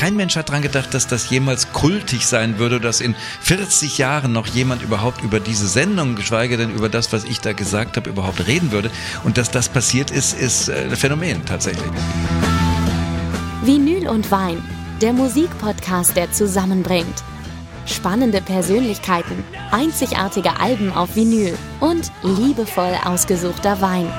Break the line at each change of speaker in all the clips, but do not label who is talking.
kein Mensch hat dran gedacht, dass das jemals kultig sein würde, dass in 40 Jahren noch jemand überhaupt über diese Sendung, geschweige denn über das, was ich da gesagt habe, überhaupt reden würde. Und dass das passiert ist, ist äh, ein Phänomen tatsächlich.
Vinyl und Wein, der Musikpodcast, der zusammenbringt. Spannende Persönlichkeiten, einzigartige Alben auf Vinyl und liebevoll ausgesuchter Wein.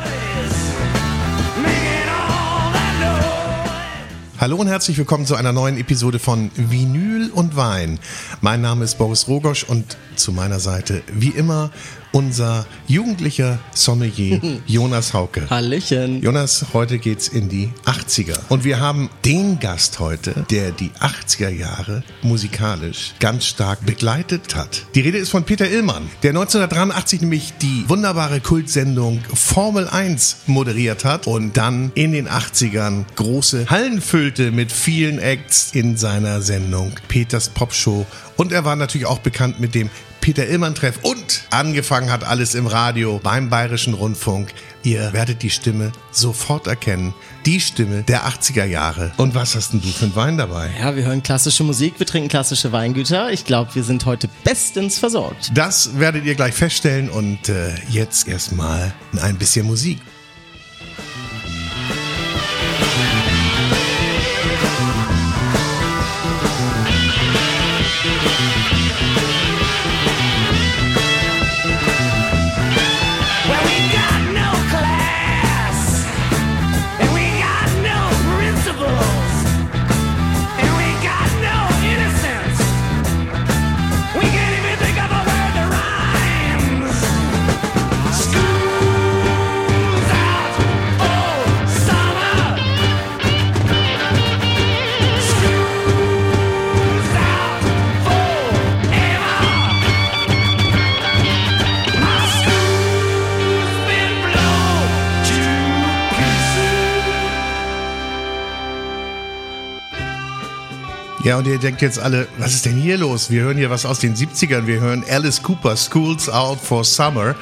Hallo und herzlich willkommen zu einer neuen Episode von Vinyl und Wein. Mein Name ist Boris Rogosch und zu meiner Seite wie immer unser jugendlicher Sommelier Jonas Hauke.
Hallöchen.
Jonas, heute geht's in die 80er. Und wir haben den Gast heute, der die 80er Jahre musikalisch ganz stark begleitet hat. Die Rede ist von Peter Illmann, der 1983 nämlich die wunderbare Kultsendung Formel 1 moderiert hat und dann in den 80ern große Hallen füllte mit vielen Acts in seiner Sendung Peters Popshow. Und er war natürlich auch bekannt mit dem Peter Illmann Treff und angefangen hat alles im Radio beim Bayerischen Rundfunk. Ihr werdet die Stimme sofort erkennen. Die Stimme der 80er Jahre. Und was hast denn du für einen Wein dabei?
Ja, wir hören klassische Musik, wir trinken klassische Weingüter. Ich glaube, wir sind heute bestens versorgt.
Das werdet ihr gleich feststellen und äh, jetzt erstmal ein bisschen Musik. Ja, und ihr denkt jetzt alle, was ist denn hier los? Wir hören hier was aus den 70ern. Wir hören Alice Cooper, School's Out for Summer.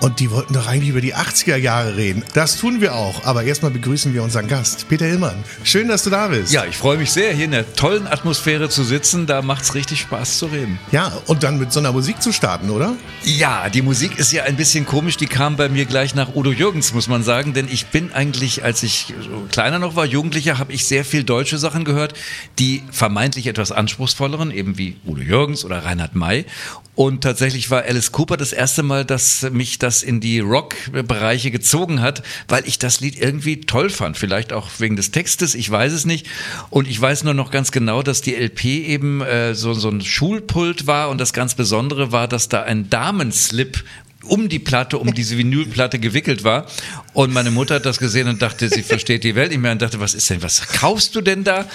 Und die wollten doch eigentlich über die 80er Jahre reden. Das tun wir auch. Aber erstmal begrüßen wir unseren Gast, Peter Hillmann. Schön, dass du da bist.
Ja, ich freue mich sehr, hier in der tollen Atmosphäre zu sitzen. Da macht es richtig Spaß zu reden.
Ja, und dann mit so einer Musik zu starten, oder?
Ja, die Musik ist ja ein bisschen komisch. Die kam bei mir gleich nach Udo Jürgens, muss man sagen. Denn ich bin eigentlich, als ich kleiner noch war, Jugendlicher, habe ich sehr viel deutsche Sachen gehört, die vermeintlich etwas anspruchsvolleren, eben wie Udo Jürgens oder Reinhard May. Und tatsächlich war Alice Cooper das erste Mal, dass mich das in die Rock-Bereiche gezogen hat, weil ich das Lied irgendwie toll fand. Vielleicht auch wegen des Textes, ich weiß es nicht. Und ich weiß nur noch ganz genau, dass die LP eben äh, so, so ein Schulpult war und das ganz Besondere war, dass da ein Damenslip um die Platte, um diese Vinylplatte gewickelt war. Und meine Mutter hat das gesehen und dachte, sie versteht die Welt nicht mehr und dachte, was ist denn, was kaufst du denn da?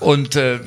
Und äh,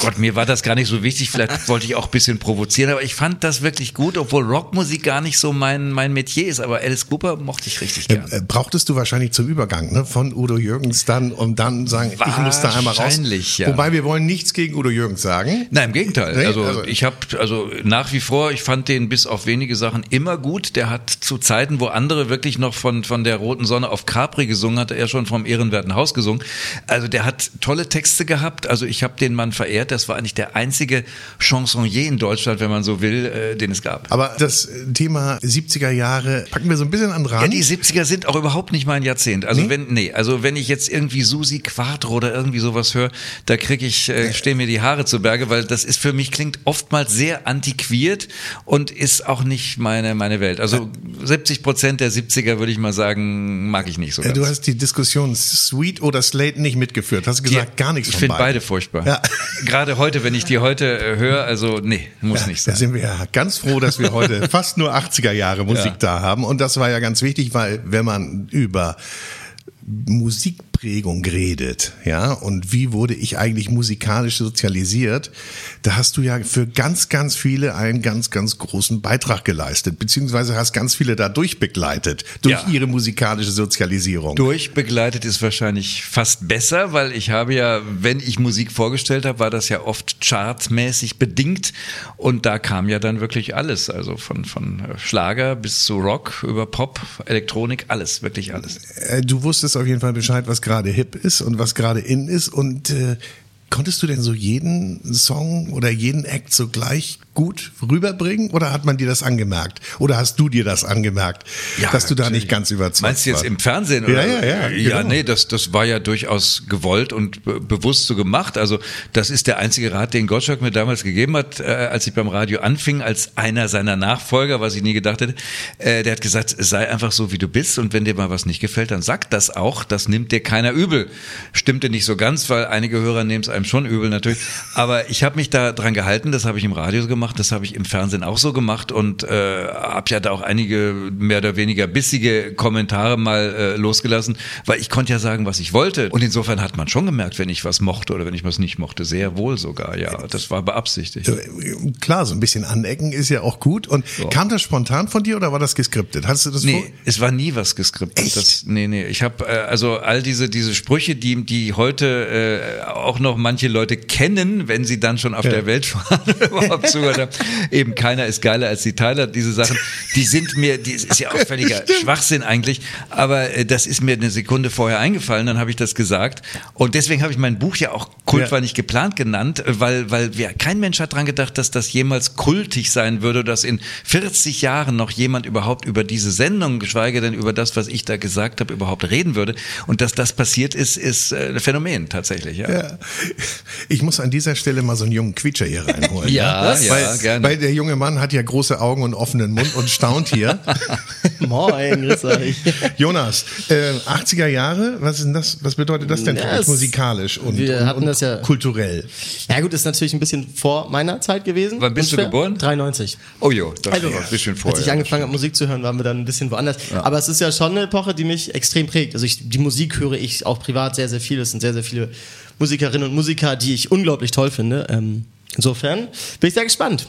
Gott, mir war das gar nicht so wichtig. Vielleicht wollte ich auch ein bisschen provozieren, aber ich fand das wirklich gut, obwohl Rockmusik gar nicht so mein, mein Metier ist. Aber Alice Cooper mochte ich richtig gern.
Äh, brauchtest du wahrscheinlich zum Übergang ne? von Udo Jürgens dann und dann sagen, ich muss da einmal raus.
Wahrscheinlich, ja.
Wobei wir wollen nichts gegen Udo Jürgens sagen.
Nein, im Gegenteil.
Nee,
also,
also-
ich habe also nach wie vor, ich fand den bis auf wenige Sachen immer gut. Der hat zu Zeiten, wo andere wirklich noch von von der roten Sonne auf Capri gesungen, hat er schon vom ehrenwerten Haus gesungen. Also der hat tolle Texte gehabt. Also ich habe den Mann verehrt. Das war eigentlich der einzige Chansonnier in Deutschland, wenn man so will, äh, den es gab.
Aber das Thema 70er Jahre packen wir so ein bisschen an den
Ja,
Rand.
die 70er sind auch überhaupt nicht mein Jahrzehnt. Also
Nee?
wenn nee, also wenn ich jetzt irgendwie Susi Quattro oder irgendwie sowas höre, da kriege ich äh, stehen mir die Haare zu Berge, weil das ist für mich klingt oftmals sehr antiquiert und ist auch nicht meine meine Welt. Also 70 Prozent der 70er würde ich mal sagen, mag ich nicht so.
Äh,
Ganz.
Du hast die Diskussion Sweet oder Slate nicht mitgeführt. Hast gesagt, gar nichts
Ich finde beide furchtbar.
Ja.
Gerade heute, wenn ich die heute äh, höre, also nee, muss nicht
Da
sein.
sind wir ja ganz froh, dass wir heute fast nur 80er Jahre Musik
Ja.
da haben. Und das war ja ganz wichtig, weil wenn man über Musikprägung redet, ja, und wie wurde ich eigentlich musikalisch sozialisiert, da hast du ja für ganz, ganz viele einen ganz, ganz großen Beitrag geleistet, beziehungsweise hast ganz viele dadurch begleitet, durch
Ja.
ihre musikalische Sozialisierung.
Durchbegleitet ist wahrscheinlich fast besser, weil ich habe ja, wenn ich Musik vorgestellt habe, war das ja oft chartmäßig bedingt und da kam ja dann wirklich alles, also von, von Schlager bis zu Rock über Pop, Elektronik, alles, wirklich alles.
Äh, Du wusstest auf jeden Fall Bescheid, was gerade hip ist und was gerade in ist. Und äh, konntest du denn so jeden Song oder jeden Act so gleich gut rüberbringen oder hat man dir das angemerkt? Oder hast du dir das angemerkt, dass du da
natürlich.
nicht ganz überzeugt
Meinst du jetzt
warst?
im Fernsehen?
Ja,
Oder?
ja, ja,
Ja,
genau.
nee, das, das war ja durchaus gewollt und be bewusst so gemacht. Also das ist der einzige Rat, den Gottschalk mir damals gegeben hat, äh, als ich beim Radio anfing, als einer seiner Nachfolger, was ich nie gedacht hätte. Äh, der hat gesagt, sei einfach so, wie du bist und wenn dir mal was nicht gefällt, dann sag das auch. Das nimmt dir keiner übel. Stimmte nicht so ganz, weil einige Hörer nehmen es einem schon übel natürlich. Aber ich habe mich da dran gehalten, das habe ich im Radio so gemacht, das habe ich im Fernsehen auch so gemacht und äh, habe ja da auch einige mehr oder weniger bissige Kommentare mal äh, losgelassen, weil ich konnte ja sagen, was ich wollte. Und insofern hat man schon gemerkt, wenn ich was mochte oder wenn ich was nicht mochte. Sehr wohl sogar, ja. Das war beabsichtigt.
Äh, Klar, so ein bisschen anecken ist ja auch gut. Und kam das spontan von dir oder war das geskriptet? Hast du das vor?
Nee, es war nie was geskriptet.
Echt?
Das, nee, nee. Ich habe äh, also all diese diese Sprüche, die die heute äh, auch noch manche Leute kennen, wenn sie dann schon auf der Welt waren überhaupt zugehört haben. Eben keiner ist geiler als die Tyler. Diese Sachen, die sind mir, die ist ja auch völliger Schwachsinn eigentlich. Aber äh, das ist mir eine Sekunde vorher eingefallen. Dann habe ich das gesagt und deswegen habe ich mein Buch ja auch Kult
Ja.
war nicht geplant genannt, weil weil wir, kein Mensch hat dran gedacht, dass das jemals kultig sein würde, dass in 40 Jahren noch jemand überhaupt über diese Sendung, geschweige denn über das, was ich da gesagt habe, überhaupt reden würde. Und dass das passiert ist, ist äh, ein Phänomen tatsächlich. Ja.
Ja. Ich muss an dieser Stelle mal so einen jungen Quietscher hier reinholen.
Ja, ja,
weil,
gerne.
Weil der junge Mann hat ja große Augen und offenen Mund und staunt hier.
Moin, grüß euch.
Jonas, äh, 80er Jahre, was ist denn das? Was bedeutet das denn für
Ja,
uns
es-
musikalisch und,
wir
und,
hatten
und
das ja-
kulturell?
Ja gut, ist natürlich ein bisschen vor meiner Zeit gewesen.
Wann bist du
Ungefähr.
geboren?
93.
Oh jo, das
Also,
war ein bisschen
als
vorher.
ich angefangen habe, Musik zu hören, waren wir dann ein bisschen woanders. Aber es ist ja schon eine Epoche, die mich extrem prägt. Also ich, die Musik höre ich auch privat sehr, sehr viel. Es sind sehr, sehr viele Musikerinnen und Musiker, die ich unglaublich toll finde. Ähm, insofern bin ich sehr gespannt.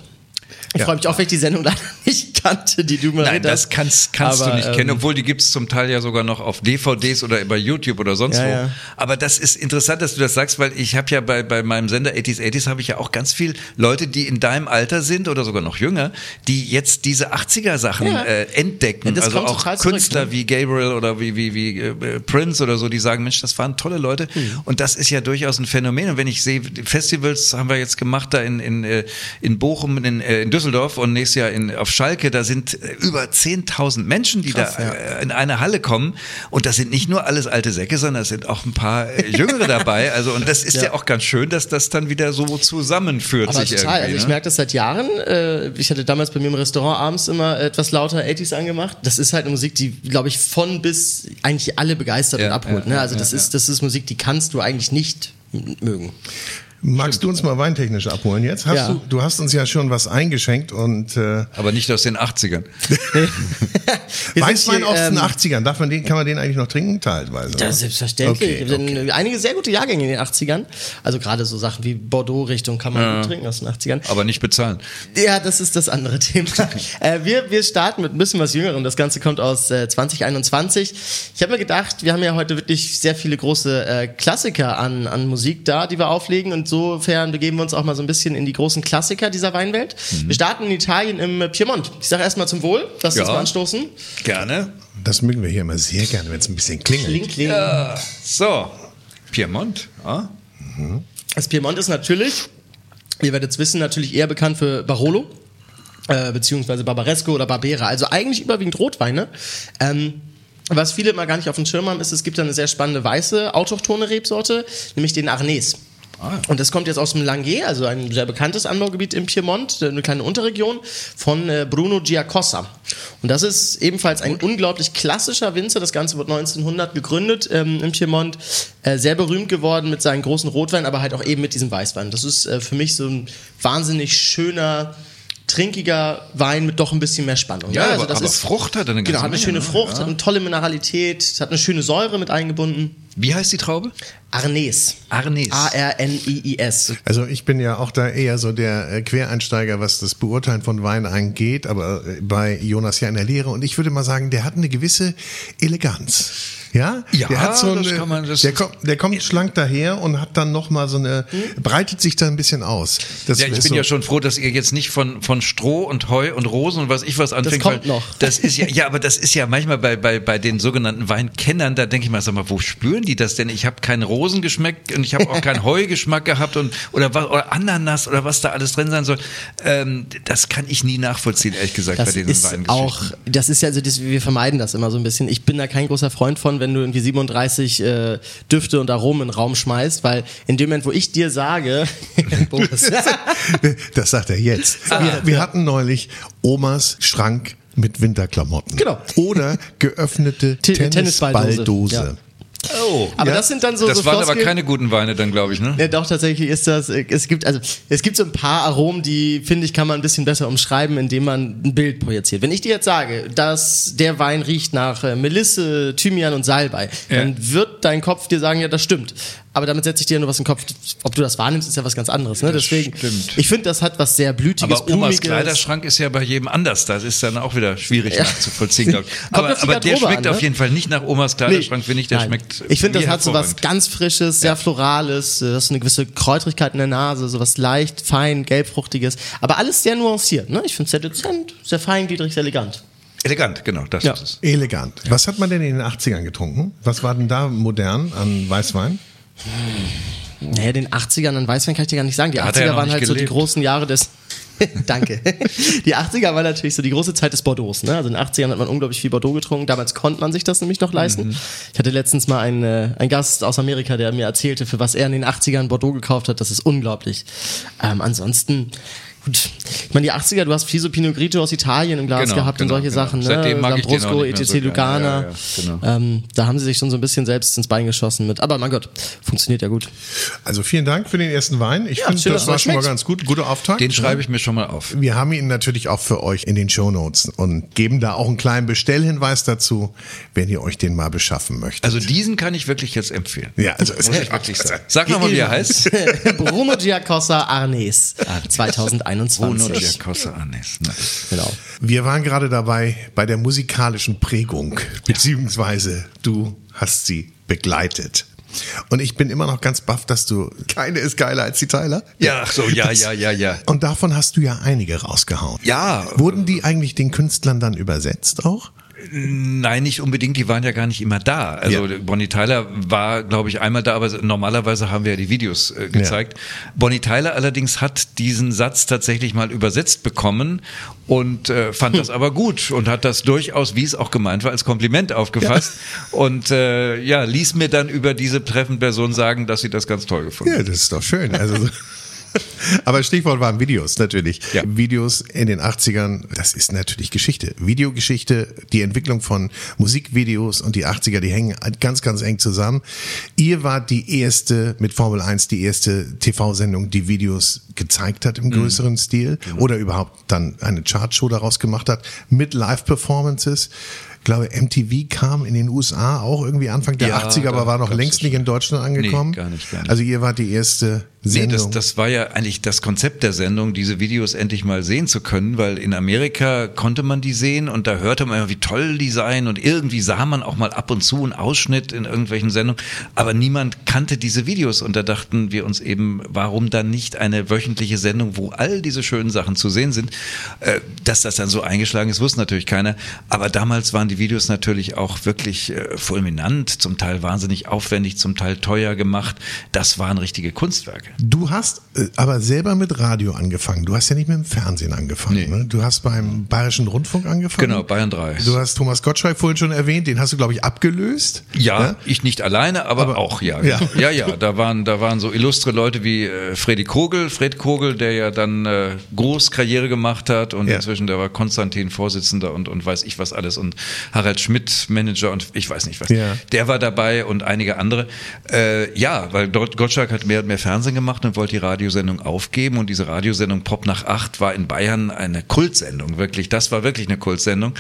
Ich
Ja.
freue mich auch, wenn ich die Sendung leider nicht kannte, die du mal
Nein, das kannst, kannst
Aber,
du nicht
ähm,
kennen, obwohl die gibt's zum Teil ja sogar noch auf DVDs oder bei YouTube oder sonst
Ja,
wo.
ja.
Aber das ist interessant, dass du das sagst, weil ich habe ja bei, bei meinem Sender 80s 80s habe ich ja auch ganz viel Leute, die in deinem Alter sind oder sogar noch jünger, die jetzt diese 80er Sachen
Ja.
äh, entdecken. Also
kommt
auch
total zurück,
Künstler
ne?
wie Gabriel oder wie, wie, wie äh, Prince oder so, die sagen, Mensch, das waren tolle Leute.
Hm.
Und das ist ja durchaus ein Phänomen. Und wenn ich sehe, die Festivals haben wir jetzt gemacht da in, in, äh, in Bochum, in, äh, in Düsseldorf und nächstes Jahr in, auf Schalke, da sind äh, über 10.000 Menschen, die
Krass,
da
ja.
äh, in eine Halle kommen. Und das sind nicht nur alles alte Säcke, sondern es sind auch ein paar äh, Jüngere dabei. Also, und das ist ja.
Ja.
auch ganz schön, dass das dann wieder so zusammenführt
Aber
sich
total.
irgendwie.
Also ich
ne?
merke das seit Jahren. Ich hatte damals bei mir im Restaurant abends immer etwas lauter 80s angemacht. Das ist halt eine Musik, die, glaube ich, von bis eigentlich alle begeistert
Ja,
und abholt.
ja,
ne? Also das ist, das ist Musik, die kannst du eigentlich nicht mögen.
Magst du uns mal weintechnisch abholen jetzt? Hast
Ja.
du, du hast uns ja schon was eingeschenkt und äh,
Aber nicht aus den 80ern.
Wir
Weißwein aus den
ähm,
80ern, darf man den, kann man den eigentlich noch trinken teilweise?
Ja, selbstverständlich.
Okay,
Wir
okay.
Einige sehr gute Jahrgänge in den 80ern. Also gerade so Sachen wie Bordeaux-Richtung kann man gut trinken aus den 80ern.
Aber nicht bezahlen.
Ja, das ist das andere Thema. äh, wir, wir starten mit ein bisschen was Jüngerem. Das Ganze kommt aus äh, 2021. Ich habe mir gedacht, wir haben ja heute wirklich sehr viele große äh, Klassiker an, an Musik da, die wir auflegen. Insofern begeben wir uns auch mal so ein bisschen in die großen Klassiker dieser Weinwelt.
Mhm.
Wir starten in Italien im äh, Piemont. Ich sage erstmal zum Wohl. Lass uns
Ja.
mal anstoßen.
Gerne.
Das mögen wir hier immer sehr gerne, wenn es ein bisschen klingelt.
Kling, kling.
So. Piemont. Ah.
Das Piemont ist natürlich, ihr werdet es wissen, natürlich eher bekannt für Barolo, äh, beziehungsweise Barbaresco oder Barbera. Also eigentlich überwiegend Rotweine. Ähm, was viele mal gar nicht auf dem Schirm haben, ist, es gibt da eine sehr spannende weiße, autochtone Rebsorte, nämlich den Arnés. Und das kommt jetzt aus dem Langhe, also ein sehr bekanntes Anbaugebiet im Piemont, äh, eine kleine Unterregion von äh, Bruno Giacosa. Und das ist ebenfalls ein unglaublich klassischer Winzer. Das Ganze wurde 1900 gegründet ähm, im Piemont. Äh, sehr berühmt geworden mit seinen großen Rotwein, aber halt auch eben mit diesem Weißwein. Das ist äh, für mich so ein wahnsinnig schöner, trinkiger Wein mit doch ein bisschen mehr Spannung.
Ja, aber,
das
aber
ist,
Frucht hat er eine ganze
Genau, hat eine
Menge,
schöne
ne?
Frucht,
Ja.
hat eine tolle Mineralität, hat eine schöne Säure mit eingebunden.
Wie heißt die Traube?
Arnés.
Arnés.
A-R-N-I-I-S.
Also ich bin ja auch da eher so der äh, Quereinsteiger, was das Beurteilen von Wein angeht, aber äh, bei Jonas ja in der Lehre und ich würde mal sagen, der hat eine gewisse Eleganz. Ja,
Ja,
der hat so
das
eine,
kann man- das-
der, kommt, der kommt schlank daher und hat dann noch mal so eine, breitet sich da ein bisschen aus. Das
Ja, ich bin
so,
ja schon froh, dass ihr jetzt nicht von, von Stroh und Heu und Rosen und was ich was anfängt.
kommt
weil
noch.
Das ist ja, ja, aber das ist ja manchmal bei, bei, bei den sogenannten Weinkennern, da denke ich mal, sag mal, wo spüren die das denn? Ich habe keinen Rosengeschmack und ich habe auch keinen Heugeschmack gehabt und oder was oder Ananas oder was da alles drin sein soll. Ähm, das kann ich nie nachvollziehen, ehrlich gesagt, bei
Das
den
ist
Weingeschichten.
auch, das ist ja, also das, wir vermeiden das immer so ein bisschen. Ich bin da kein großer Freund von, wenn du irgendwie 37 äh, Düfte und Aromen in den Raum schmeißt, weil in dem Moment, wo ich dir sage, Boris,
Das sagt er jetzt.
Ah,
wir, wir hatten neulich Omas Schrank mit Winterklamotten.
Genau.
Oder geöffnete
Te-
Tennisballdose.
Tennisballdose, ja.
Oh,
aber das sind dann so,
das
so
waren aber
Floskeln-
keine guten Weine dann, glaube ich, ne?
Ja, doch, tatsächlich ist das, äh, es gibt, also, es gibt so ein paar Aromen, die, finde ich, kann man ein bisschen besser umschreiben, indem man ein Bild projiziert. Wenn ich dir jetzt sage, dass der Wein riecht nach äh, Melisse, Thymian und Salbei,
Ja.
dann wird dein Kopf dir sagen, ja, das stimmt. Aber damit setze ich dir nur was in den Kopf. Ob du das wahrnimmst, ist ja was ganz anderes, ne? Deswegen,
stimmt.
ich finde, das hat was sehr Blütiges,
Aber Omas
Blumiges.
Kleiderschrank ist ja bei jedem anders. Das ist dann auch wieder schwierig
Ja.
nachzuvollziehen, glaube ich. Aber, aber der schmeckt
an, ne?
auf jeden Fall nicht nach Omas Kleiderschrank, finde ich. Der
Nein.
schmeckt.
Ich finde, das hat so was ganz Frisches, sehr Florales, äh, das ist eine gewisse Kräutrigkeit in der Nase, so was leicht, fein, gelbfruchtiges. Aber alles sehr nuanciert, ne? Ich finde es sehr dezent, sehr feingliedrig, sehr elegant.
Elegant, genau, das
Ja.
ist es.
Elegant. Was hat man denn in den 80ern getrunken? Was war denn da modern an Weißwein?
Naja, den 80ern an Weißwein kann ich dir gar nicht sagen. Die
Da hat er
80er
ja
waren halt so die
gelebt.
großen Jahre des. Danke. Die 80er war natürlich so die große Zeit des Bordeaux. Ne? Also in den 80ern hat man unglaublich viel Bordeaux getrunken. Damals konnte man sich das nämlich noch leisten.
Mhm.
Ich hatte letztens mal einen, äh, einen Gast aus Amerika, der mir erzählte, für was er in den 80ern Bordeaux gekauft hat. Das ist unglaublich. Ähm, ansonsten. Gut, ich meine, die 80er, du hast viel so Pinot Grigio aus Italien im Glas
Genau,
gehabt
genau,
und solche
genau.
Sachen, ne?
Seitdem mag ich den auch
Lambrusco,
nicht mehr
ETC
so.
Lugana.
Ja, ja, genau.
ähm, da haben sie sich schon so ein bisschen selbst ins Bein geschossen mit. Aber mein Gott, funktioniert ja gut.
Also vielen Dank für den ersten Wein. Ich
Ja,
finde, das war schon mal ganz gut. Guter Auftakt.
Den schreibe ich mir schon mal auf.
Wir haben ihn natürlich auch für euch in den Shownotes und geben da auch einen kleinen Bestellhinweis dazu, wenn ihr euch den mal beschaffen möchtet.
Also diesen kann ich wirklich jetzt empfehlen.
ja, also
Muss ich wirklich sagen. Sag nochmal, wie er heißt.
Bruno Giacosa Arnes
Bruno
2021.
Giacosa Arnes. Ne?
Genau.
Wir waren gerade dabei bei der musikalischen Prägung, beziehungsweise du hast sie begleitet. Und ich bin immer noch ganz baff, dass du keine ist geiler als die Tyler.
Ja, so, ja, ja, ja, ja.
Und davon hast du ja einige rausgehauen.
Ja,
Wurden die eigentlich den Künstlern dann übersetzt auch?
Nein, nicht unbedingt, die waren ja gar nicht immer da. Also
Ja.
Bonnie Tyler war, glaube ich, einmal da, aber normalerweise haben wir ja die Videos äh, gezeigt. Bonnie Tyler allerdings hat diesen Satz tatsächlich mal übersetzt bekommen und äh, fand das aber gut und hat das durchaus, wie es auch gemeint war, als Kompliment aufgefasst und äh, ja, ließ mir dann über diese betreffende Person sagen, dass sie das ganz toll gefunden
Ja,
hat.
das ist doch schön. Also so- Aber Stichwort waren Videos natürlich.
Ja.
Videos in den 80ern, das ist natürlich Geschichte. Videogeschichte, die Entwicklung von Musikvideos und die 80er, die hängen ganz, ganz eng zusammen. Ihr wart die erste, mit Formel 1, die erste TV-Sendung, die Videos gezeigt hat im größeren Stil oder überhaupt dann eine Chartshow daraus gemacht hat mit Live-Performances. Ich glaube, MTV kam in den USA auch irgendwie Anfang der
Ja,
80er, aber war noch längst nicht in Deutschland angekommen.
gar nicht, gar nicht.
Also ihr wart die erste
Nee,
Sendung.
das, das war ja eigentlich das Konzept der Sendung, diese Videos endlich mal sehen zu können, weil in Amerika konnte man die sehen und da hörte man immer, wie toll die seien und irgendwie sah man auch mal ab und zu einen Ausschnitt in irgendwelchen Sendungen, aber niemand kannte diese Videos und da dachten wir uns eben, warum dann nicht eine wöchentliche Sendung, wo all diese schönen Sachen zu sehen sind. Äh, Dass das dann so eingeschlagen ist, wusste natürlich keiner, aber damals waren die Videos natürlich auch wirklich äh, fulminant, zum Teil wahnsinnig aufwendig, zum Teil teuer gemacht. Das waren richtige Kunstwerke.
Du hast äh, aber selber mit Radio angefangen. Du hast ja nicht mit dem Fernsehen angefangen.
Nee.
Ne? Du hast beim Bayerischen Rundfunk angefangen.
Genau, Bayern 3.
Du hast Thomas Gottschalk vorhin schon erwähnt. Den hast du, glaube ich, abgelöst.
Ja, ich nicht alleine, aber,
Aber-
auch, ja.
Ja.
Ja, ja, da waren, da waren so illustre Leute wie äh, Freddy Kogel, Fred Kogel, der ja dann äh, groß Karriere gemacht hat und
Ja.
inzwischen, der war Konstantin Vorsitzender und, und weiß ich was alles und Harald Schmidt Manager und ich weiß nicht was.
Ja.
Der war dabei und einige andere. Äh, ja, weil dort Gottschalk hat mehr und mehr Fernsehen gemacht gemacht und wollte die Radiosendung aufgeben. Und diese Radiosendung Pop nach acht war in Bayern eine Kultsendung, wirklich. Das war wirklich eine Kultsendung.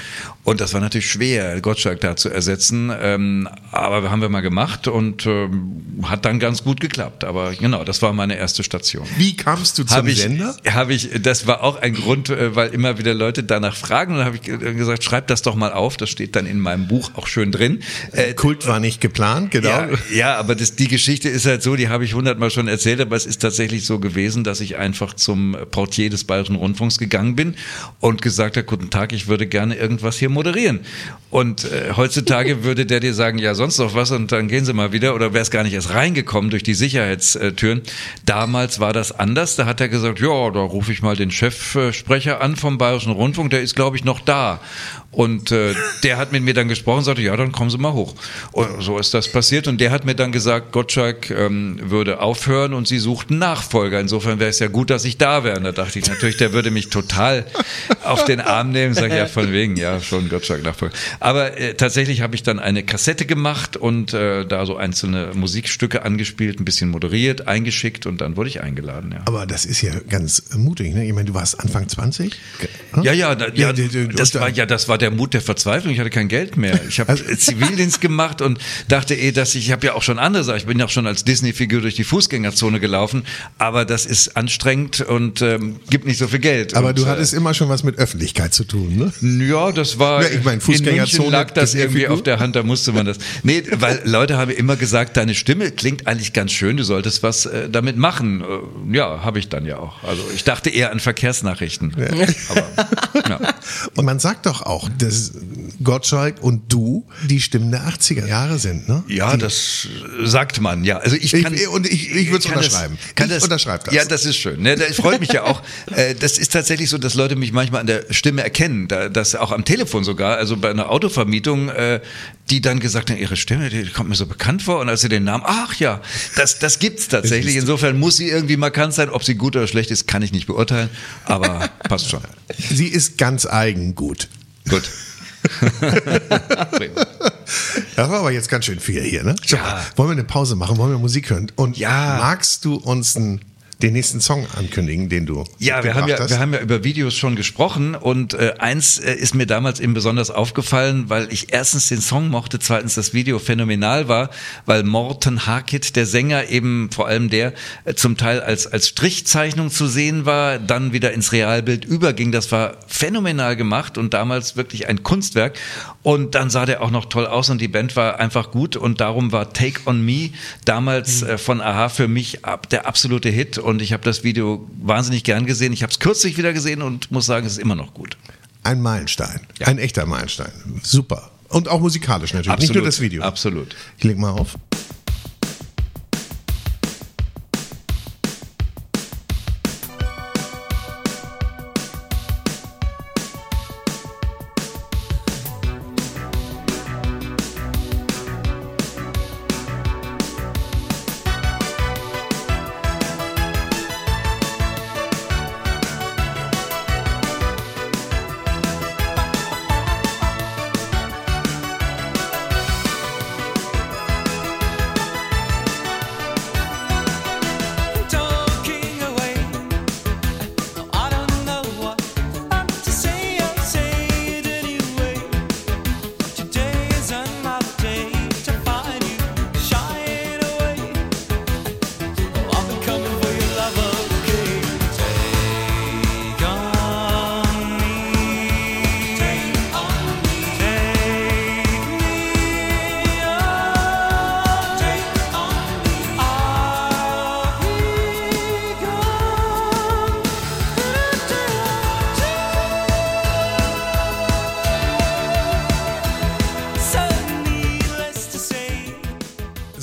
Und das war natürlich schwer, Gottschalk da zu ersetzen. Ähm, aber haben wir mal gemacht und ähm, hat dann ganz gut geklappt. Aber genau, das war meine erste Station.
Wie kamst du zum
Habe ich,
Sender?
habe ich, das war auch ein Grund, äh, weil immer wieder Leute danach fragen und dann habe ich ge- gesagt, schreib das doch mal auf, das steht dann in meinem Buch auch schön drin. Äh,
Kult war nicht geplant, genau.
ja, ja, aber das, die Geschichte ist halt so, die habe ich hundertmal schon erzählt, aber es ist tatsächlich so gewesen, dass ich einfach zum Portier des Bayerischen Rundfunks gegangen bin und gesagt habe, guten Tag, ich würde gerne irgendwas hier moderieren. Und äh, heutzutage würde der dir sagen, ja, sonst noch was und dann gehen Sie mal wieder oder wäre es gar nicht erst reingekommen durch die Sicherheitstüren. Damals war das anders, da hat er gesagt, ja, da rufe ich mal den Chefsprecher an vom Bayerischen Rundfunk, der ist, glaube ich, noch da. Und äh, der hat mit mir dann gesprochen und sagte, ja, dann kommen Sie mal hoch. Und so ist das passiert. Und der hat mir dann gesagt, Gottschalk ähm, würde aufhören und Sie suchten Nachfolger. Insofern wäre es ja gut, dass ich da wäre. Und da dachte ich natürlich, der würde mich total auf den Arm nehmen. Sag ich, ja, von wegen, ja, schon Gottschalk Nachfolger. Aber äh, tatsächlich habe ich dann eine Kassette gemacht und äh, da so einzelne Musikstücke angespielt, ein bisschen moderiert, eingeschickt und dann wurde ich eingeladen. Ja.
Aber das ist ja ganz mutig, ne? Ich meine, du warst Anfang 20? Hm?
Ja, ja, da, ja,
die-
das war ja, das war der Mut der Verzweiflung. Ich hatte kein Geld mehr. Ich habe Zivildienst gemacht und dachte eh, dass ich, ich habe ja auch schon andere Sachen. Ich bin ja auch schon als Disney-Figur durch die Fußgängerzone gelaufen, aber das ist anstrengend und ähm, gibt nicht so viel Geld.
Aber
und,
du hattest immer schon was mit Öffentlichkeit zu tun, ne?
äh, ja, das war
Ja, ich meine,
in
Fußgängerzone,
lag das irgendwie auf der Hand, da musste man das. Nee, weil Leute haben immer gesagt, deine Stimme klingt eigentlich ganz schön, du solltest was äh, damit machen. Äh, ja, habe ich dann ja auch. Also ich dachte eher an Verkehrsnachrichten. Aber, ja.
Und man sagt doch auch, dass Gottschalk und du die Stimmen der 80er Jahre sind, ne?
Ja, das sagt man, ja. Also ich
Ich-
kann,
und ich- ich
kann das-
unterschreiben.
Kann
Ich
das,
unterschreibe das.
Ja, das ist schön. Ne, das freut mich ja auch. Äh, Das ist tatsächlich so, dass Leute mich manchmal an der Stimme erkennen. Da- Das auch am Telefon sogar, also bei einer Autovermietung, äh, die dann gesagt haben, ihre Stimme, die kommt mir so bekannt vor. Und als sie den Namen, ach ja, das, das gibt's tatsächlich. Insofern muss sie irgendwie markant sein. Ob sie gut oder schlecht ist, kann ich nicht beurteilen. Aber passt schon.
Sie ist ganz eigen gut.
Gut.
Das war aber jetzt ganz schön viel hier, ne?
Ja.
Wollen wir eine Pause machen? Wollen wir Musik hören? Und
Ja.
magst du uns einen, den nächsten Song ankündigen, den du
Ja, wir haben ja,
mitgebracht
wir
hast?
haben ja über Videos schon gesprochen und äh, eins äh, ist mir damals eben besonders aufgefallen, weil ich erstens den Song mochte, zweitens das Video phänomenal war, weil Morten Harkett, der Sänger, eben vor allem der äh, zum Teil als als Strichzeichnung zu sehen war, dann wieder ins Realbild überging. Das war phänomenal gemacht und damals wirklich ein Kunstwerk. Und dann sah der auch noch toll aus und die Band war einfach gut und darum war Take on Me damals äh, von Aha für mich ab, der absolute Hit und ich habe das Video wahnsinnig gern gesehen. Ich habe es kürzlich wieder gesehen und muss sagen, es ist immer noch gut.
Ein Meilenstein. Ein echter Meilenstein. Super. Und auch musikalisch natürlich. Nicht nur das Video.
Absolut.
Ich leg mal auf.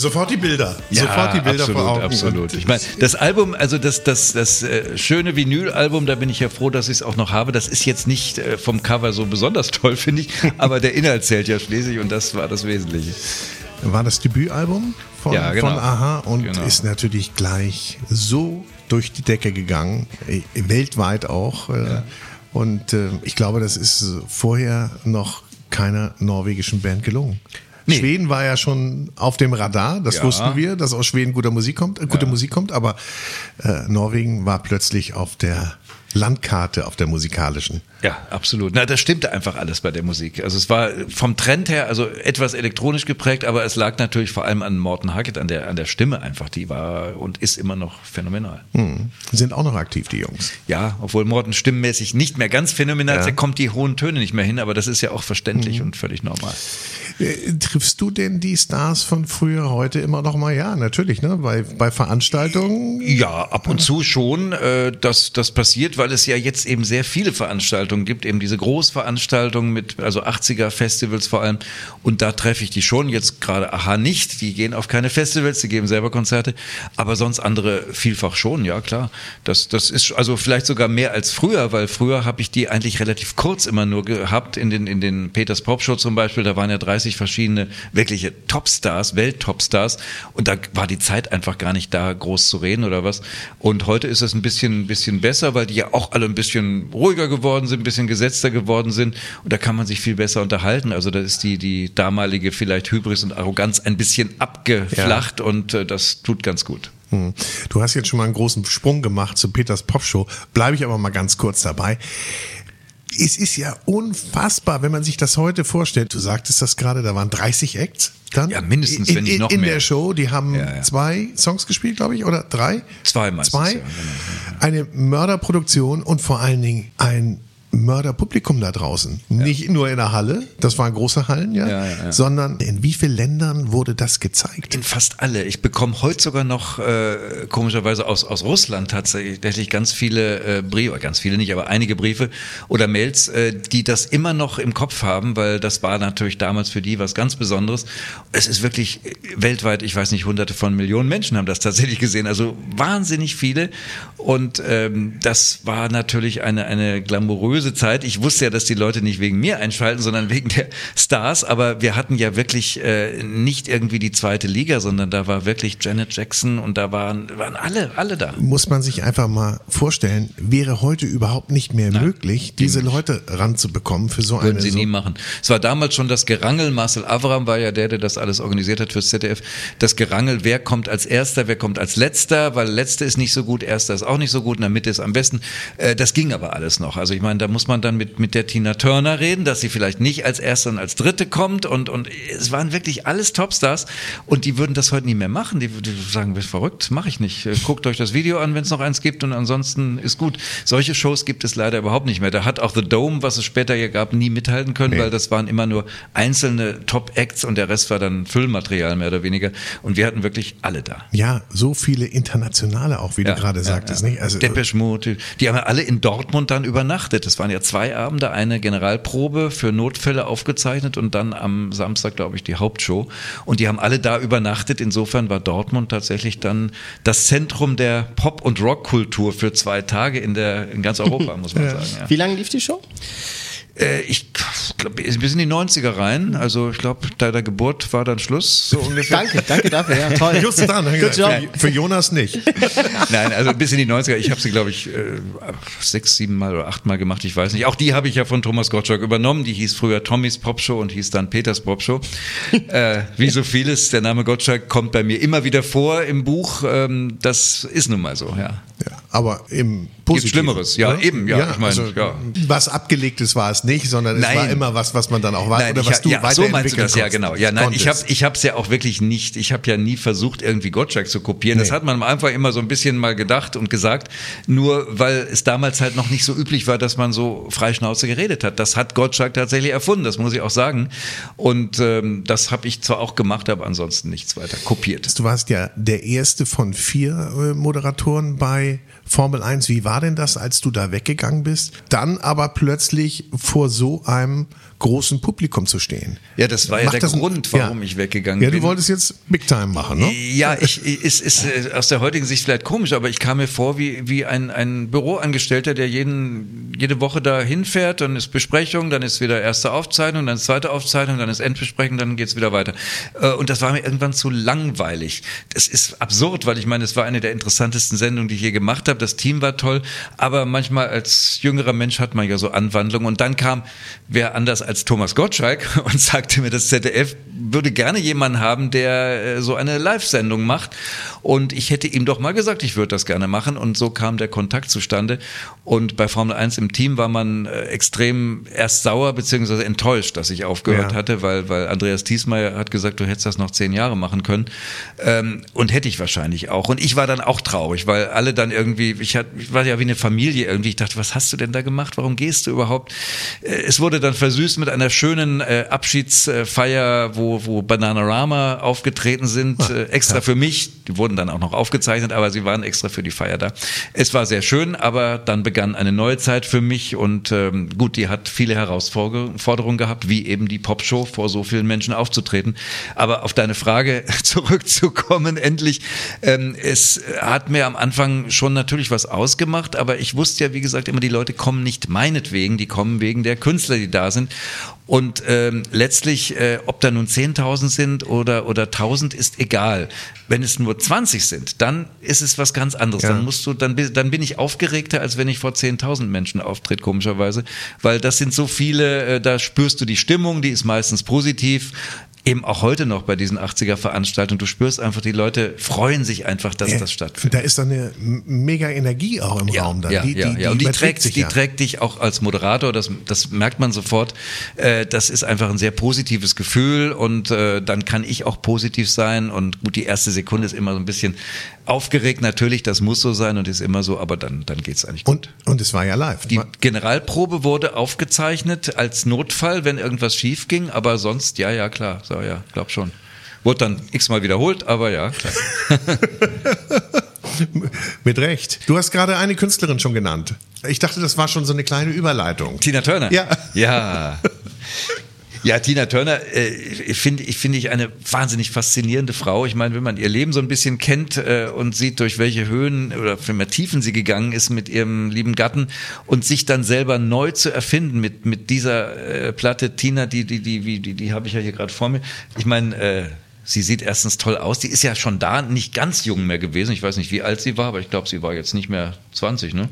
Sofort die Bilder. Sofort die Bilder
absolut,
vor Augen.
Absolut. Ich meine, das Album, also das, das, das äh, schöne Vinyl-Album, da bin ich ja froh, dass ich es auch noch habe. Das ist jetzt nicht äh, vom Cover so besonders toll, finde ich, aber der Inhalt zählt ja schließlich und das war das Wesentliche.
war das Debütalbum von,
Ja, genau.
von Aha und
Genau.
ist natürlich gleich so durch die Decke gegangen, äh, weltweit auch. Äh, Und äh, ich glaube, das ist vorher noch keiner norwegischen Band gelungen.
Nee.
Schweden war ja schon auf dem Radar, das
Ja.
wussten wir, dass aus Schweden gute Musik kommt, äh, gute Musik kommt, aber äh, Norwegen war plötzlich auf der Landkarte, auf der musikalischen.
Ja, absolut. Na, das stimmte einfach alles bei der Musik. Also es war vom Trend her, also etwas elektronisch geprägt, aber es lag natürlich vor allem an Morten Hackett, an der, an der Stimme einfach. Die war und ist immer noch phänomenal.
Hm. Sind auch noch aktiv, die Jungs.
Ja, obwohl Morten stimmenmäßig nicht mehr ganz phänomenal ist, da kommt die hohen Töne nicht mehr hin, aber das ist ja auch verständlich und völlig normal.
Äh, triffst du denn die Stars von früher heute immer noch mal? Ja, natürlich, ne? Bei, bei Veranstaltungen.
Ja, ab und zu schon, äh, dass das passiert, weil es ja jetzt eben sehr viele Veranstaltungen gibt, eben diese Großveranstaltungen mit, also 80er-Festivals vor allem. Und da treffe ich die schon, jetzt gerade aha nicht, die gehen auf keine Festivals, die geben selber Konzerte, aber sonst andere vielfach schon, ja klar. Das, das ist also vielleicht sogar mehr als früher, weil früher habe ich die eigentlich relativ kurz immer nur gehabt, in den, in den Peters Pop Show zum Beispiel, da waren ja 30 verschiedene wirkliche Topstars, Welt-Topstars und da war die Zeit einfach gar nicht da, groß zu reden oder was. Und heute ist es ein bisschen, ein bisschen besser, weil die ja auch alle ein bisschen ruhiger geworden sind, ein bisschen gesetzter geworden sind und da kann man sich viel besser unterhalten. Also da ist die, die damalige vielleicht Hybris und Arroganz ein bisschen abgeflacht und äh, das tut ganz gut.
Hm. Du hast jetzt schon mal einen großen Sprung gemacht zu Peters Popshow. Bleibe ich aber mal ganz kurz dabei. Es ist ja unfassbar, wenn man sich das heute vorstellt. Du sagtest das gerade, da waren 30 Acts. Dann
Ja, mindestens,
in,
wenn nicht
in,
noch
in
mehr.
der Show. Die haben
Ja, ja.
zwei Songs gespielt, glaube ich, oder drei?
Zwei meistens,
Zwei.
ja, genau,
Eine Mörderproduktion und vor allen Dingen ein Mörderpublikum da draußen. Nicht nur in der Halle, das waren große Hallen, ja,
Ja, ja, ja.
sondern in wie vielen Ländern wurde das gezeigt?
In fast alle. Ich bekomme heute sogar noch äh, komischerweise aus, aus Russland tatsächlich ganz viele äh, Briefe, ganz viele nicht, aber einige Briefe oder Mails, äh, die das immer noch im Kopf haben, weil das war natürlich damals für die was ganz Besonderes. Es ist wirklich äh, weltweit, ich weiß nicht, hunderte von Millionen Menschen haben das tatsächlich gesehen, also wahnsinnig viele. Und ähm, das war natürlich eine, eine glamouröse Zeit. Ich wusste ja, dass die Leute nicht wegen mir einschalten, sondern wegen der Stars, aber wir hatten ja wirklich äh, nicht irgendwie die zweite Liga, sondern da war wirklich Janet Jackson und da waren, waren alle, alle da.
muss man sich einfach mal vorstellen, wäre heute überhaupt nicht mehr möglich, diese Leute ranzubekommen für so
Würden
eine
sie
so
nie machen. Es war damals schon das Gerangel, Marcel Avram war ja der, der das alles organisiert hat fürs ZDF. Das Gerangel, wer kommt als Erster, wer kommt als Letzter, weil Letzter ist nicht so gut, Erster ist auch nicht so gut, in der Mitte ist am besten. Äh, Das ging aber alles noch. Also ich meine, da muss man dann mit, mit der Tina Turner reden, dass sie vielleicht nicht als Erste und als Dritte kommt und, und es waren wirklich alles Topstars und die würden das heute nie mehr machen. Die, die sagen, bist verrückt, mache ich nicht. Äh, Guckt euch das Video an, wenn es noch eins gibt und ansonsten ist gut. Solche Shows gibt es leider überhaupt nicht mehr. Da hat auch The Dome, was es später hier gab, nie mithalten können,
Nee.
weil das waren immer nur einzelne Top-Acts und der Rest war dann Füllmaterial mehr oder weniger. Und wir hatten wirklich alle da.
ja, so viele internationale auch, wie du gerade sagtest, nicht? Also
Depeche Mode, die haben ja alle in Dortmund dann übernachtet. Das waren ja zwei Abende, eine Generalprobe für Notfälle aufgezeichnet und dann am Samstag, glaube ich, die Hauptshow. Und die haben alle da übernachtet. Insofern war Dortmund tatsächlich dann das Zentrum der Pop- und Rockkultur für zwei Tage in, der, in ganz Europa, muss man sagen. Ja.
Wie lange lief die Show?
Äh, ich glaube, bis in die 90er rein. Also ich glaube, bei der Geburt war dann Schluss, so ungefähr.
Danke, danke dafür, ja, toll.
Just dran,
Good job.
für, für Jonas nicht.
Nein, also bis in die 90er. Ich habe sie, glaube ich, äh, sechs, sieben Mal oder acht Mal gemacht, ich weiß nicht. Auch die habe ich ja von Thomas Gottschalk übernommen. Die hieß früher Tommys Popshow und hieß dann Peters Popshow. äh, wie so vieles, der Name Gottschalk kommt bei mir immer wieder vor im Buch. Ähm, das ist nun mal so, ja.
Ja, aber im Positiven.
Schlimmeres. Ja, eben, ja, ich meine, ja.
Was abgelegtes war es nicht, sondern es
Nein.
war immer was, was man dann auch war
Nein,
oder was du
ja, so meinst du das ja genau. Ja, nein, ich habe ich hab's ja auch wirklich nicht. Ich habe ja nie versucht irgendwie Gottschalk zu kopieren. Das
Nee.
hat man einfach immer so ein bisschen mal gedacht und gesagt, nur weil es damals halt noch nicht so üblich war, dass man so freischnauze geredet hat. Das hat Gottschalk tatsächlich erfunden, das muss ich auch sagen. Und ähm, das habe ich zwar auch gemacht, aber ansonsten nichts weiter kopiert.
Du warst ja der erste von vier äh, Moderatoren bei Formel 1. Wie war denn das, als du da weggegangen bist? Dann aber plötzlich vor so einem großen Publikum zu stehen.
Ja, das war ja der Grund, warum
ja.
ich weggegangen
Ja,
bin.
du wolltest jetzt Big Time machen, ne?
Ja, ich, es ist äh, aus der heutigen Sicht vielleicht komisch, aber ich kam mir vor wie, wie ein, ein Büroangestellter, der jeden, jede Woche da hinfährt, dann ist Besprechung, dann ist wieder erste Aufzeichnung, dann ist zweite Aufzeichnung, dann ist Endbesprechung, dann geht's wieder weiter. Äh, Und das war mir irgendwann zu langweilig. Das ist absurd, weil ich meine, es war eine der interessantesten Sendungen, die ich je gemacht habe. Das Team war toll, aber manchmal als jüngerer Mensch hat man ja so Anwandlungen und dann kam wer anders als Thomas Gottschalk und sagte mir, das ZDF würde gerne jemanden haben, der äh, so eine Live-Sendung macht. Und ich hätte ihm doch mal gesagt, ich würde das gerne machen. Und so kam der Kontakt zustande. Und bei Formel 1 im Team war man äh, extrem erst sauer bzw. enttäuscht, dass ich aufgehört
Ja.
hatte, weil, weil Andreas Thiesmeier hat gesagt, du hättest das noch zehn Jahre machen können. Ähm, und hätte ich wahrscheinlich auch. Und ich war dann auch traurig, weil alle dann irgendwie, ich, hat, ich war ja wie eine Familie irgendwie. Ich dachte, was hast du denn da gemacht? Warum gehst du überhaupt? Äh, Es wurde dann versüßt mit einer schönen äh, Abschiedsfeier, wo, wo Bananarama aufgetreten sind, äh, extra für mich. Die wurden dann auch noch aufgezeichnet, aber sie waren extra für die Feier da. Es war sehr schön, aber dann begann eine neue Zeit für mich und ähm, gut, die hat viele Herausforderungen gehabt, wie eben die Popshow vor so vielen Menschen aufzutreten. Aber auf deine Frage zurückzukommen, endlich, ähm, es hat mir am Anfang schon natürlich was ausgemacht, aber ich wusste ja, wie gesagt, immer, die Leute kommen nicht meinetwegen, die kommen wegen der Künstler, die da sind. Und ähm, letztlich, äh, ob da nun 10.000 sind oder, oder 1.000, ist egal. Wenn es nur 20 sind, dann ist es was ganz anderes.
Ja.
Dann musst du, dann, dann bin ich aufgeregter, als wenn ich vor 10.000 Menschen auftritt, komischerweise. Weil das sind so viele, äh, da spürst du die Stimmung, die ist meistens positiv. Eben auch heute noch bei diesen 80er-Veranstaltungen. Du spürst einfach, die Leute freuen sich einfach, dass das stattfindet.
Da ist dann eine mega Energie auch im Raum. Dann.
Ja,
die,
ja,
die,
ja. Und die trägt, die
ja.
trägt dich auch als Moderator, das, das merkt man sofort. Äh, das ist einfach ein sehr positives Gefühl und äh, dann kann ich auch positiv sein. Und gut, die erste Sekunde ist immer so ein bisschen aufgeregt, natürlich, das muss so sein und ist immer so, aber dann, dann geht's eigentlich gut.
Und, und es war ja live.
Die Generalprobe wurde aufgezeichnet als Notfall, wenn irgendwas schief ging, aber sonst, ja, ja, klar, so, ja, glaub schon. Wurde dann x-mal wiederholt, aber ja, klar.
Mit Recht. Du hast gerade eine Künstlerin schon genannt. Ich dachte, das war schon so eine kleine Überleitung.
Tina Turner?
Ja.
Ja. Ja, Tina Turner äh, finde ich, finde ich eine wahnsinnig faszinierende Frau. Ich meine, wenn man ihr Leben so ein bisschen kennt äh, und sieht, durch welche Höhen oder für mehr Tiefen sie gegangen ist mit ihrem lieben Gatten und sich dann selber neu zu erfinden mit, mit dieser äh, Platte Tina, die, die, die, die, die, die habe ich ja hier gerade vor mir. Ich meine, äh, Sie sieht erstens toll aus. Die ist ja schon da nicht ganz jung mehr gewesen. Ich weiß nicht, wie alt sie war, aber ich glaube, sie war jetzt nicht mehr 20. Ne?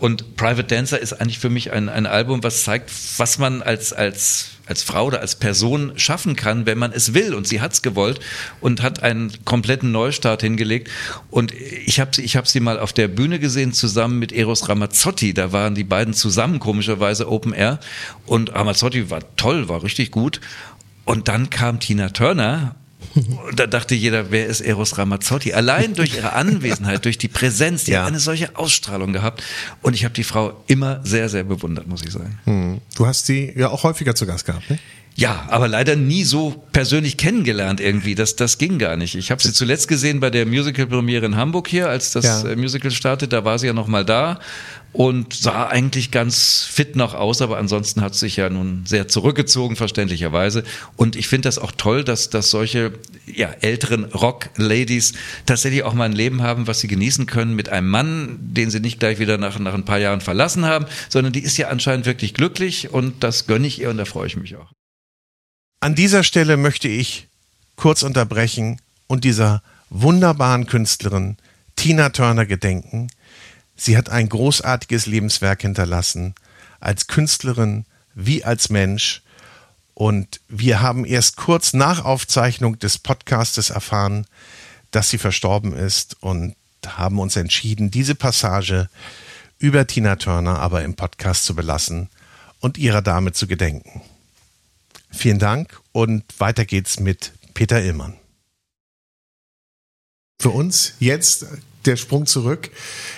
Und Private Dancer ist eigentlich für mich ein, ein Album, was zeigt, was man als, als, als Frau oder als Person schaffen kann, wenn man es will. Und sie hat's gewollt und hat einen kompletten Neustart hingelegt. Und ich habe sie, ich hab sie mal auf der Bühne gesehen, zusammen mit Eros Ramazzotti. Da waren die beiden zusammen, komischerweise Open Air. Und Ramazzotti war toll, war richtig gut. Und dann kam Tina Turner da dachte jeder, wer ist Eros Ramazzotti? Allein durch ihre Anwesenheit, durch die Präsenz, die
Ja.
hat eine solche Ausstrahlung gehabt. Und ich habe die Frau immer sehr, sehr bewundert, muss ich sagen.
Hm. Du hast sie ja auch häufiger zu Gast gehabt, ne?
Ja, aber leider nie so persönlich kennengelernt irgendwie. Das, das ging gar nicht. Ich habe sie zuletzt gesehen bei der Musical-Premiere in Hamburg hier, als das
Ja.
äh, Musical startet. Da war sie ja noch mal da und sah eigentlich ganz fit noch aus, aber ansonsten hat sich ja nun sehr zurückgezogen, verständlicherweise. Und ich finde das auch toll, dass, dass solche ja, älteren Rock-Ladies tatsächlich auch mal ein Leben haben, was sie genießen können mit einem Mann, den sie nicht gleich wieder nach, nach ein paar Jahren verlassen haben, sondern die ist ja anscheinend wirklich glücklich und das gönne ich ihr und da freue ich mich auch.
An dieser Stelle möchte ich kurz unterbrechen und dieser wunderbaren Künstlerin Tina Turner gedenken. Sie hat ein großartiges Lebenswerk hinterlassen, als Künstlerin wie als Mensch. Und wir haben erst kurz nach Aufzeichnung des Podcastes erfahren, dass sie verstorben ist und haben uns entschieden, diese Passage über Tina Turner aber im Podcast zu belassen und ihrer Dame zu gedenken. Vielen Dank und weiter geht's mit Peter Illmann. Für uns jetzt der Sprung zurück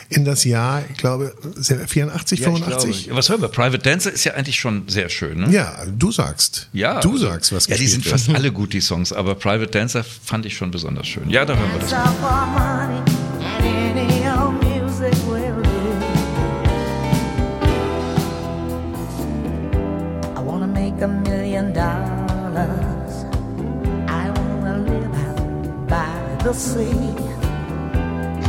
in das Jahr, ich glaube, 84,
Ja, ich
85?
glaube. Was hören wir? Private Dancer ist ja eigentlich schon sehr schön, ne?
Ja, du sagst.
Ja.
Du sagst, was
Ja, die sind
wird.
fast alle gut, die Songs, aber Private Dancer fand ich schon besonders schön. Ja, da hören wir das.
A million dollars. I wanna live out by the sea.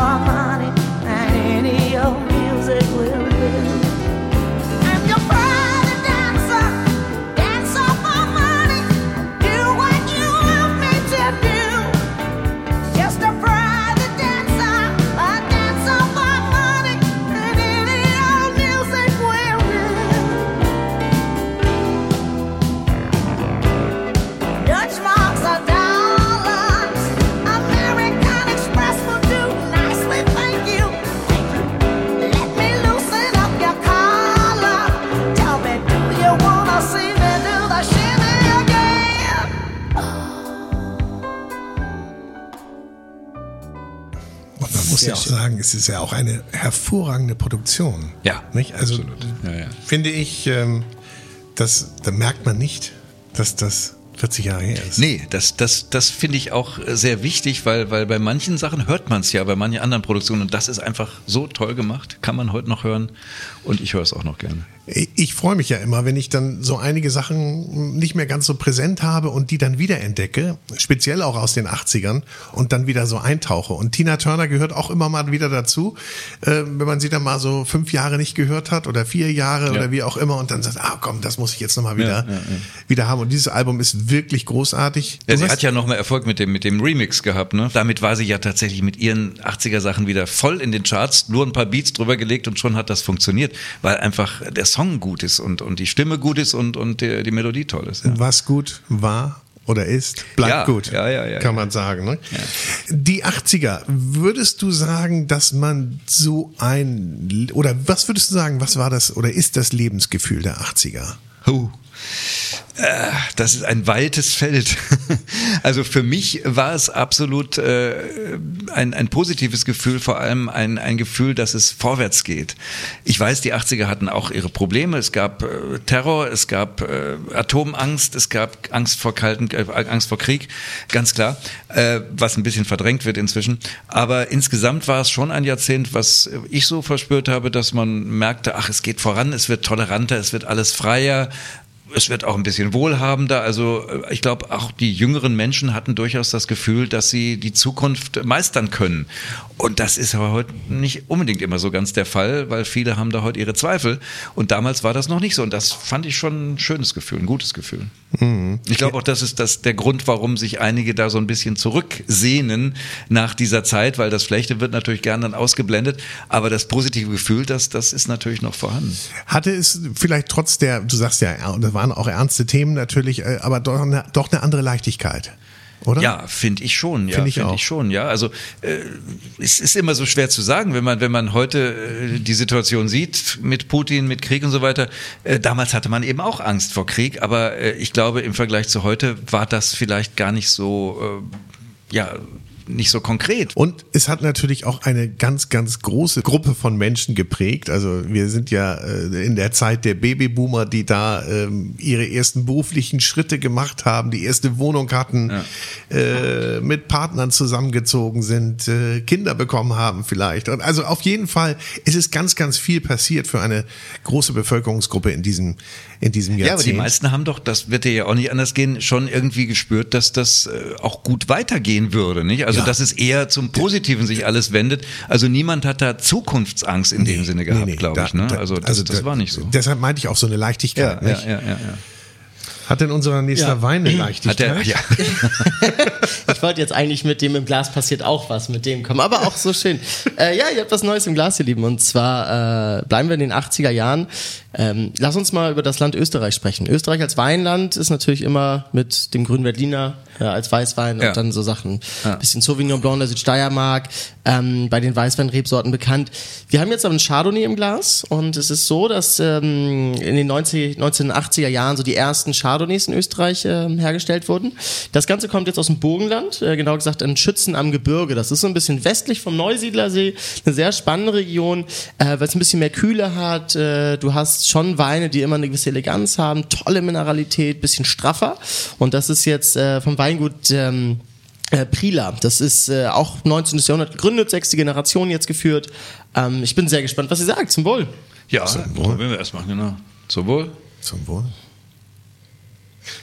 Money, and any old music will
ja auch sagen, es ist ja auch eine hervorragende Produktion.
Ja,
Nicht? Also
absolut. Ja, ja.
finde ich, ähm, das, da merkt man nicht, dass das 40 Jahre her ist.
Nee, das, das, das finde ich auch sehr wichtig, weil, weil bei manchen Sachen hört man es ja, bei manchen anderen Produktionen und das ist einfach so toll gemacht, kann man heute noch hören und ich höre es auch noch gerne.
Ich freue mich ja immer, wenn ich dann so einige Sachen nicht mehr ganz so präsent habe und die dann wieder entdecke, speziell auch aus den 80ern und dann wieder so eintauche. Und Tina Turner gehört auch immer mal wieder dazu, äh, wenn man sie dann mal so fünf Jahre nicht gehört hat oder vier Jahre oder wie auch immer und dann sagt, ah komm, das muss ich jetzt nochmal wieder,
Ja, ja, ja.
wieder haben. Und dieses Album ist wirklich großartig.
Ja, sie
hast-
hat ja noch mal Erfolg mit dem, mit dem Remix gehabt, ne? Damit war sie ja tatsächlich mit ihren 80er Sachen wieder voll in den Charts, nur ein paar Beats drüber gelegt und schon hat das funktioniert, weil einfach der Song gut ist und, und die Stimme gut ist und, und die, die Melodie toll ist. Ja.
was gut war oder ist, bleibt
Ja,
gut.
ja, ja,
kann man sagen. Ne? Die 80er, würdest du sagen, dass man so ein, oder was würdest du sagen, was war das oder ist das Lebensgefühl der 80er?
Huh. Äh, Das ist ein weites Feld. Also für mich war es absolut äh, ein, ein positives Gefühl, vor allem ein, ein Gefühl, dass es vorwärts geht. Ich weiß, die 80er hatten auch ihre Probleme. Es gab äh, Terror, es gab äh, Atomangst, es gab Angst vor kalten, äh, Angst vor Krieg, ganz klar, äh, was ein bisschen verdrängt wird inzwischen. Aber insgesamt war es schon ein Jahrzehnt, was ich so verspürt habe, dass man merkte, ach, es geht voran, es wird toleranter, es wird alles freier. Es wird auch ein bisschen wohlhabender. Also äh, ich glaube, auch die jüngeren Menschen hatten durchaus das Gefühl, dass sie die Zukunft meistern können. Und das ist aber heute nicht unbedingt immer so ganz der Fall, weil viele haben da heute ihre Zweifel. Und damals war das noch nicht so. Und das fand ich schon ein schönes Gefühl, ein gutes Gefühl. Ich glaube auch, das ist das der Grund, warum sich einige da so ein bisschen zurücksehnen nach dieser Zeit, weil das Schlechte wird natürlich gern dann ausgeblendet. Aber das positive Gefühl, das, das ist natürlich noch vorhanden.
Hatte es vielleicht trotz der, du sagst ja, das waren auch ernste Themen natürlich, äh, aber doch eine, doch eine andere Leichtigkeit, oder?
Ja, finde ich schon. Ja,
Find ich
finde
auch.
ich schon. Ja, also äh, es ist immer so schwer zu sagen, wenn man wenn man heute äh, die Situation sieht mit Putin, mit Krieg und so weiter. Äh, damals hatte man eben auch Angst vor Krieg, aber äh, ich glaube im Vergleich zu heute war das vielleicht gar nicht so äh, ja nicht so konkret.
Und es hat natürlich auch eine ganz, ganz große Gruppe von Menschen geprägt. Also wir sind ja äh, in der Zeit der Babyboomer, die da ähm, ihre ersten beruflichen Schritte gemacht haben, die erste Wohnung hatten, äh, mit Partnern zusammengezogen sind, äh, Kinder bekommen haben vielleicht. Und also auf jeden Fall ist es ganz, ganz viel passiert für eine große Bevölkerungsgruppe in diesem, in diesem Jahrzehnt.
Ja, aber die meisten haben doch, das wird dir ja auch nicht anders gehen, schon irgendwie gespürt, dass das äh, auch gut weitergehen würde, nicht? Also,
Ja.
dass es eher zum Positiven sich alles wendet. Also, niemand hat da Zukunftsangst in dem Sinne gehabt,
Nee, nee,
glaube ich, ne? Also, das, das
da-
war nicht so.
Deshalb meinte ich auch so eine Leichtigkeit.
ja,
nicht?
ja, ja, ja.
Hat denn unser nächster
Ja.
Wein eine
Hat
Leichtigkeit?
der, ja.
Ich wollte jetzt eigentlich mit dem im Glas passiert auch was mit dem kommen, aber auch so schön. Äh, ja, ihr habt was Neues im Glas, ihr Lieben. Und zwar äh, bleiben wir in den 80er Jahren. Ähm, lass uns mal über das Land Österreich sprechen. Österreich als Weinland ist natürlich immer mit dem grünen Berliner ja, als Weißwein
Ja.
und dann so Sachen. Bisschen Sauvignon Blanc der Südsteiermark, ähm, bei den Weißweinrebsorten bekannt. Wir haben jetzt aber einen Chardonnay im Glas und es ist so, dass ähm, in den 90, 1980er Jahren so die ersten Chardonnays in Österreich ähm, hergestellt wurden. Das Ganze kommt jetzt aus dem Burgenland, äh, genau gesagt in Schützen am Gebirge. Das ist so ein bisschen westlich vom Neusiedlersee, eine sehr spannende Region, äh, weil es ein bisschen mehr Kühle hat. Äh, du hast schon Weine, die immer eine gewisse Eleganz haben, tolle Mineralität, bisschen straffer. Und das ist jetzt äh, vom Weingut ähm, Äh, Prila, das ist äh, auch 19. Jahrhundert gegründet, sechste Generation jetzt geführt. Ähm, ich bin sehr gespannt, was ihr sagt. Zum Wohl.
Ja, probieren wir erstmal, genau. Zum Wohl.
Zum Wohl.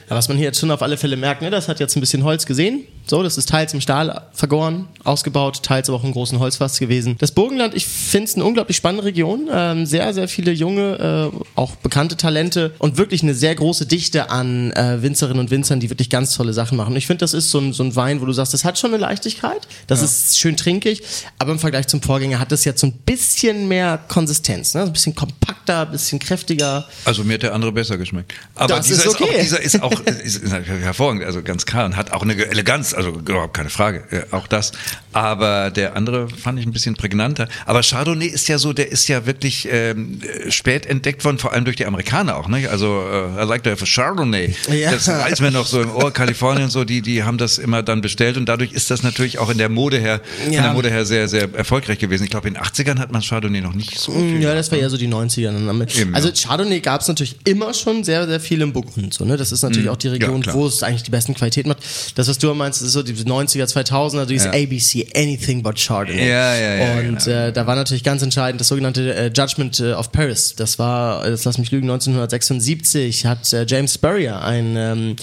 Ja, was man hier jetzt schon auf alle Fälle merkt, ne, das hat jetzt ein bisschen Holz gesehen. So, das ist teils im Stahl vergoren, ausgebaut, teils aber auch im großen Holzfass gewesen. Das Burgenland, ich finde es eine unglaublich spannende Region. Ähm, sehr, sehr viele junge, äh, auch bekannte Talente und wirklich eine sehr große Dichte an äh, Winzerinnen und Winzern, die wirklich ganz tolle Sachen machen. Und ich finde, das ist so ein, so ein Wein, wo du sagst, das hat schon eine Leichtigkeit, das ist schön trinkig, aber im Vergleich zum Vorgänger hat das jetzt so ein bisschen mehr Konsistenz, ne? ein bisschen kompakter, ein bisschen kräftiger.
Also mir hat der andere besser geschmeckt. Aber
Das
dieser
ist okay.
auch, dieser ist auch ist, ist hervorragend, also ganz klar und hat auch eine Eleganz, also überhaupt keine Frage, ja, auch das. Aber der andere fand ich ein bisschen prägnanter. Aber Chardonnay ist ja so, der ist ja wirklich ähm, spät entdeckt worden, vor allem durch die Amerikaner auch. Ne? Also äh, I like to have a Chardonnay.
Ja.
Das weiß mir noch so im Ohr, Kalifornien so, die die haben das immer dann bestellt und dadurch ist das natürlich auch in der Mode her,
Ja.
der Mode her sehr sehr erfolgreich gewesen. Ich glaube in den 80ern hat man Chardonnay noch nicht so viel.
Ja, das war eher so die 90er. dann.
Eben,
also
ja.
Chardonnay gab es natürlich immer schon sehr, sehr viel im Burgund. So, ne? Das ist natürlich auch die Region,
Mhm. klar.
wo es eigentlich die besten Qualitäten macht. Das, was du meinst, ist so die 90er, 2000er, dieses
Ja.
ABC, Anything but Chardonnay.
Ja, ja, ja,
Und
genau.
äh, da war natürlich ganz entscheidend das sogenannte äh, Judgment äh, of Paris. Das war, äh, das lass mich lügen, 1976 hat äh, James Spurrier, ein ähm,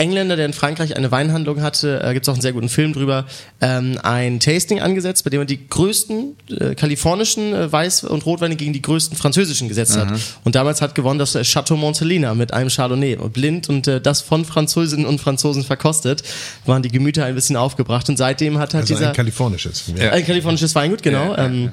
Engländer, der in Frankreich eine Weinhandlung hatte, äh, gibt es auch einen sehr guten Film drüber, ähm, ein Tasting angesetzt, bei dem er die größten äh, kalifornischen äh, Weiß- und Rotweine gegen die größten französischen gesetzt hat. Und damals hat gewonnen das äh, Chateau Montelina mit einem Chardonnay. Blind und äh, das von Französinnen und Franzosen verkostet, waren die Gemüter ein bisschen aufgebracht. Und seitdem hat halt
Also
dieser...
ein kalifornisches. Ja.
Ein kalifornisches Weingut, genau.
Ja, ja,
ähm,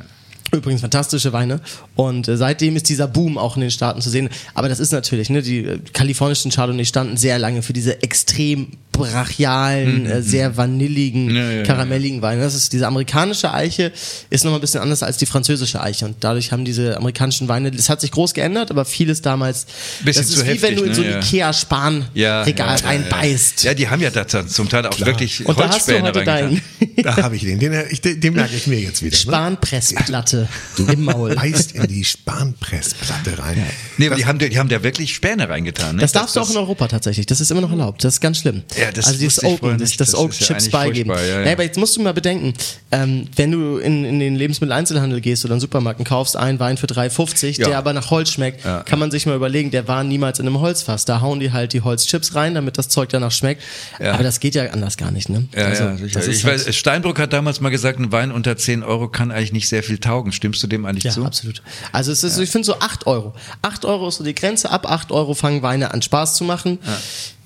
Übrigens fantastische Weine. Und äh, seitdem ist dieser Boom auch in den Staaten zu sehen. Aber das ist natürlich, ne, die äh, kalifornischen Chardonnay standen sehr lange für diese extrem brachialen, äh, sehr vanilligen,
Mhm. Ja, ja, ja,
karamelligen Weine. Das ist diese amerikanische Eiche ist nochmal ein bisschen anders als die französische Eiche. Und dadurch haben diese amerikanischen Weine, das hat sich groß geändert, aber vieles damals,
Bisschen
das
zu
ist wie wenn
heftig,
du in
ne?
so ein
Ja.
Ikea-Spanregal
ja, ja, ja,
reinbeißt.
Ja, die haben ja da zum Teil auch wirklich
Und da hast du
Holzspäne
heute
reingetan.
deinen
Da habe ich den. Den, den, den merke ich mir jetzt wieder. Ne?
Spanpressplatte im Maul.
Beißt in die Spanpressplatte rein.
Nee, aber die haben, die haben da wirklich Späne reingetan. Ne?
Das darfst du auch in Europa tatsächlich. Das ist immer noch erlaubt. Das ist ganz schlimm.
Ja, das
also dieses Open, das, das,
Das ja
Chips beigeben.
ja, ja.
Ja, aber jetzt musst du mal bedenken, ähm, wenn du in, in den Lebensmitteleinzelhandel gehst oder in den Supermarkt und kaufst einen Wein für 3,50,
Ja.
der aber nach Holz schmeckt,
Ja.
kann man sich mal überlegen, der war niemals in einem Holzfass. Da hauen die halt die Holzchips rein, damit das Zeug danach schmeckt.
Ja.
Aber das geht ja anders gar nicht, ne?
Ja,
Also,
ja, sicher.
das ist
Ich
halt-
weiß, Steinbrück hat damals mal gesagt, ein Wein unter 10 Euro kann eigentlich nicht sehr viel taugen. Stimmst du dem eigentlich
Ja,
zu?
absolut. Also ist, ich finde so 8 Euro. 8 Euro ist so die Grenze. Ab 8 Euro fangen Weine an Spaß zu machen.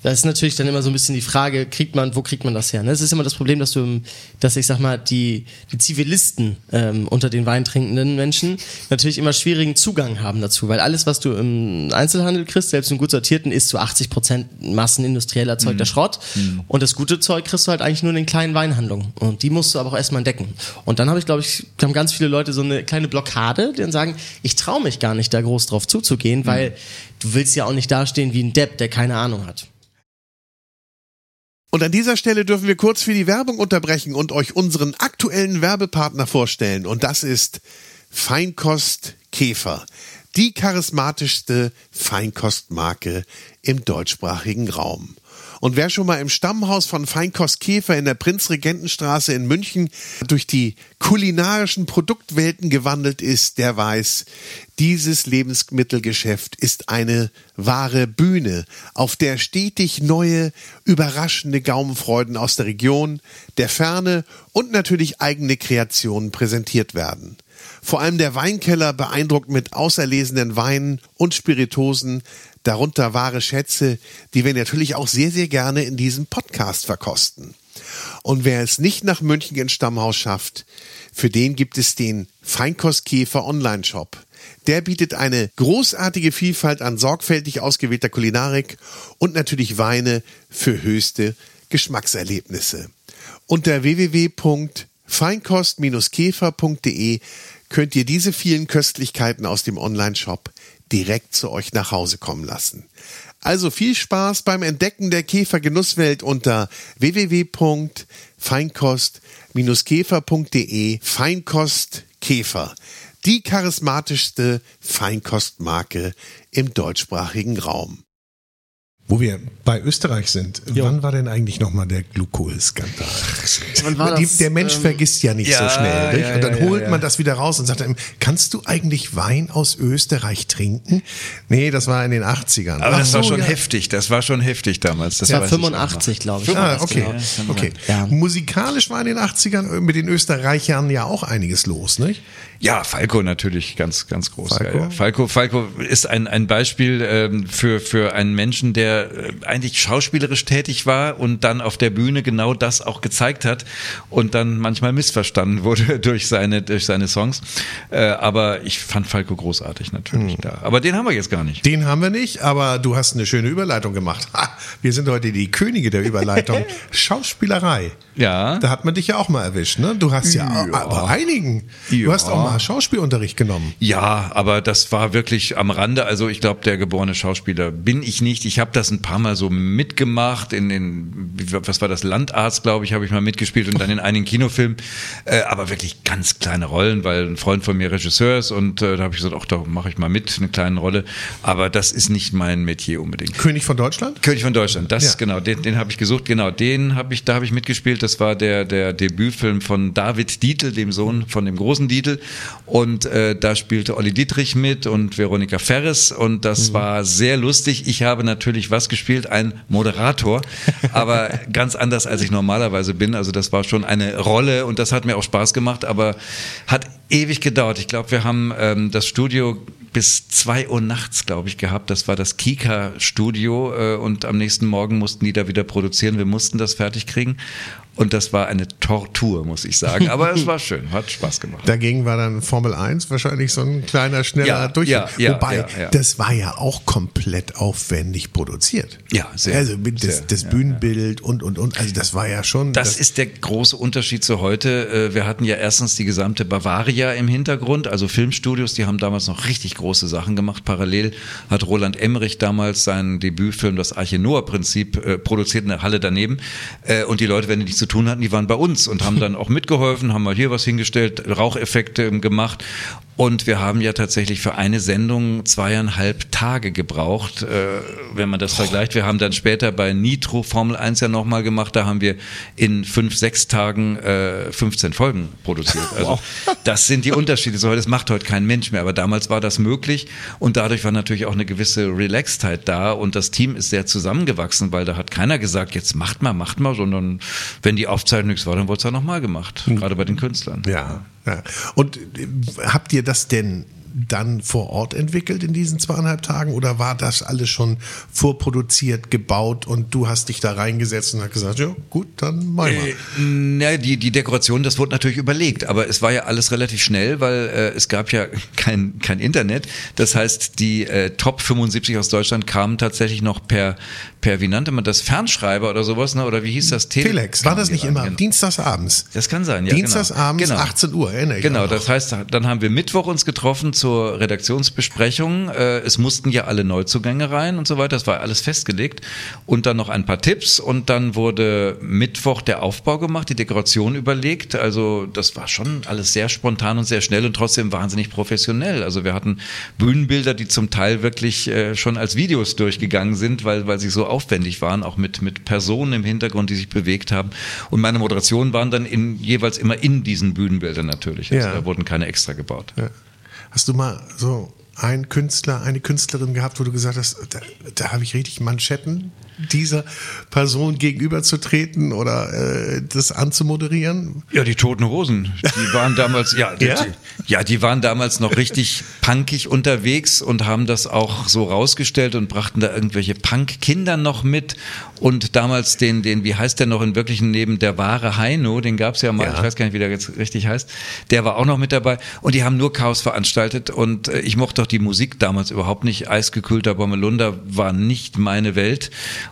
Das ist natürlich dann immer so ein bisschen die Frage, kriegt man, wo kriegt man das her? Ne? Es ist immer das Problem, dass du, dass ich sag mal, die, die Zivilisten ähm, unter den weintrinkenden Menschen natürlich immer schwierigen Zugang haben dazu, weil alles, was du im Einzelhandel kriegst, selbst im gut sortierten, ist zu 80 Prozent massenindustriell erzeugter Schrott. Und das gute Zeug kriegst du halt eigentlich nur in den kleinen Weinhandlungen. Und die musst du aber auch erstmal entdecken. Und dann habe ich, glaube ich, haben ganz viele Leute so eine kleine Blockade, die dann sagen, ich traue mich gar nicht, da groß drauf zuzugehen, weil du willst ja auch nicht dastehen wie ein Depp, der keine Ahnung hat.
Und an dieser Stelle dürfen wir kurz für die Werbung unterbrechen und euch unseren aktuellen Werbepartner vorstellen. Und das ist Feinkost Käfer. Die charismatischste Feinkostmarke im deutschsprachigen Raum. Und wer schon mal im Stammhaus von Feinkost Käfer in der Prinzregentenstraße in München durch die kulinarischen Produktwelten gewandelt ist, der weiß, dieses Lebensmittelgeschäft ist eine wahre Bühne, auf der stetig neue, überraschende Gaumenfreuden aus der Region, der Ferne und natürlich eigene Kreationen präsentiert werden. Vor allem der Weinkeller beeindruckt mit auserlesenen Weinen und Spiritosen, darunter wahre Schätze, die wir natürlich auch sehr, sehr gerne in diesem Podcast verkosten. Und wer es nicht nach München ins Stammhaus schafft, für den gibt es den Feinkostkäfer Online-Shop. Der bietet eine großartige Vielfalt an sorgfältig ausgewählter Kulinarik und natürlich Weine für höchste Geschmackserlebnisse. Unter www.feinkost-käfer.de könnt ihr diese vielen Köstlichkeiten aus dem Online-Shop direkt zu euch nach Hause kommen lassen. Also viel Spaß beim Entdecken der Käfergenusswelt unter www.feinkost-käfer.de Feinkost Käfer. Die charismatischste Feinkostmarke im deutschsprachigen Raum. Wo wir bei Österreich sind,
Jo.
wann war denn eigentlich nochmal der Glucose-Skandal?
War das?
der Mensch
Ähm,
vergisst ja nicht
ja,
so schnell. Nicht?
ja,
und dann
ja,
holt
ja.
man das wieder raus und sagt dann, kannst du eigentlich Wein aus Österreich trinken? Nee, das war in den 80ern.
Aber das
Ach
war
so,
schon
ja.
heftig, das war schon heftig damals. Das
Das war
weiß ich auch noch.
85, glaube ich.
Ah, okay.
Kann
okay.
Ja.
Musikalisch war in den 80ern mit den Österreichern ja auch einiges los, nicht?
Ja, Falco natürlich ganz, ganz groß.
Falco?
Ja, ja. Falco, Falco ist ein, ein Beispiel ähm, für, für einen Menschen, der äh, eigentlich schauspielerisch tätig war und dann auf der Bühne genau das auch gezeigt hat und dann manchmal missverstanden wurde durch seine, durch seine Songs. Äh, aber ich fand Falco großartig natürlich da. Aber den haben wir jetzt gar nicht.
Den haben wir nicht, aber du hast eine schöne Überleitung gemacht. Ha, wir sind heute die Könige der Überleitung. Schauspielerei.
Ja.
Da hat man dich ja auch mal erwischt, ne? Du hast ja,
Ja.
bei einigen. Du hast auch mal Schauspielunterricht genommen.
Ja, aber das war wirklich am Rande. Also ich glaube, der geborene Schauspieler bin ich nicht. Ich habe das ein paar Mal so mitgemacht in den, was war das, Landarzt, glaube ich, habe ich mal mitgespielt und dann in einigen Kinofilmen. Äh, aber wirklich ganz kleine Rollen, weil ein Freund von mir Regisseur ist und äh, da habe ich gesagt, ach, da mache ich mal mit, eine kleine Rolle. Aber das ist nicht mein Metier unbedingt.
König von Deutschland?
König von Deutschland, das
Ja.
genau, den, den habe ich gesucht, genau, den habe ich, da habe ich mitgespielt. Das war der der Debütfilm von David Dietl, dem Sohn von dem großen Dietl, und äh, da spielte Olli Dietrich mit und Veronika Ferres und das war sehr lustig. Ich habe natürlich was gespielt, ein Moderator, aber ganz anders als ich normalerweise bin. Also das war schon eine Rolle und das hat mir auch Spaß gemacht, aber hat ewig gedauert. Ich glaube, wir haben ähm, das Studio bis zwei Uhr nachts, glaube ich, gehabt. Das war das Kika-Studio äh, und am nächsten Morgen mussten die da wieder produzieren. Wir mussten das fertig kriegen und das war eine Tortur, muss ich sagen. Aber es war schön, hat Spaß gemacht.
Dagegen war dann Formel 1 wahrscheinlich so ein kleiner, schneller
Ja,
Durchgang.
ja, ja,
Wobei,
ja,
das war ja auch komplett aufwendig produziert.
Ja, sehr,
Also das,
sehr,
das Bühnenbild und, und, und. Also das war ja schon.
Das ist der große Unterschied zu heute. Äh, Wir hatten ja erstens die gesamte Bavaria im Hintergrund, also Filmstudios, die haben damals noch richtig große Sachen gemacht. Parallel hat Roland Emmerich damals seinen Debütfilm Das Arche Noah Prinzip äh, produziert in der Halle daneben. Äh, Und die Leute, wenn die nichts zu tun hatten, die waren bei uns und haben dann auch mitgeholfen, haben mal hier was hingestellt, Raucheffekte gemacht. Und wir haben ja tatsächlich für eine Sendung zweieinhalb Tage gebraucht, äh, wenn man das vergleicht. Wir haben dann später bei Nitro Formel 1 ja nochmal gemacht, da haben wir in fünf, sechs Tagen äh, 15 Folgen produziert. Also das sind die Unterschiede. So, das macht heute kein Mensch mehr, aber damals war das möglich und dadurch war natürlich auch eine gewisse Relaxedheit da und das Team ist sehr zusammengewachsen, weil da hat keiner gesagt, jetzt macht mal, macht mal, sondern wenn die Aufzeichnung nichts war, dann wurde es ja nochmal gemacht, gerade bei den Künstlern.
Ja, ja. Und äh, habt ihr das denn dann vor Ort entwickelt in diesen zweieinhalb Tagen oder war das alles schon vorproduziert, gebaut und du hast dich da reingesetzt und hast gesagt, ja gut, dann mach mal.
Äh, na, die, die Dekoration, das wurde natürlich überlegt, aber es war ja alles relativ schnell, weil äh, es gab ja kein, kein Internet. Das heißt, die äh, Top 75 aus Deutschland kamen tatsächlich noch per, per, wie nannte man das, Fernschreiber oder sowas, ne? oder wie hieß das? Tele-
Telex, war das nicht
rein,
immer
genau.
dienstagsabends?
Das kann sein, ja.
Dienstagsabends,
genau.
18 Uhr, erinnere ich
Genau, das heißt, dann haben wir Mittwoch uns getroffen zur Redaktionsbesprechung. Äh, Es mussten ja alle Neuzugänge rein und so weiter. Das war alles festgelegt. Und dann noch ein paar Tipps. Und dann wurde Mittwoch der Aufbau gemacht, die Dekoration überlegt. Also das war schon alles sehr spontan und sehr schnell und trotzdem wahnsinnig professionell. Also wir hatten Bühnenbilder, die zum Teil wirklich äh, schon als Videos durchgegangen sind, weil, weil sie so aufwendig waren, auch mit, mit Personen im Hintergrund, die sich bewegt haben. Und meine Moderationen waren dann in, jeweils immer in diesen Bühnenbildern natürlich. Also
Ja.
da wurden keine extra gebaut.
Ja. Hast du mal so einen Künstler, eine Künstlerin gehabt, wo du gesagt hast, da, da habe ich richtig Manschetten, dieser Person gegenüberzutreten oder äh, das anzumoderieren?
Ja, die Toten Hosen, die waren damals, ja, die,
Ja?
Die, ja, die waren damals noch richtig punkig unterwegs und haben das auch so rausgestellt und brachten da irgendwelche Punk-Kinder noch mit. Und damals den, den, wie heißt der noch in wirklichen Leben, der wahre Heino, den gab's ja mal,
Ja.
ich weiß gar nicht, wie der jetzt richtig heißt, der war auch noch mit dabei. Und die haben nur Chaos veranstaltet. Und äh, ich mochte doch die Musik damals überhaupt nicht, eisgekühlter Bommelunder war nicht meine Welt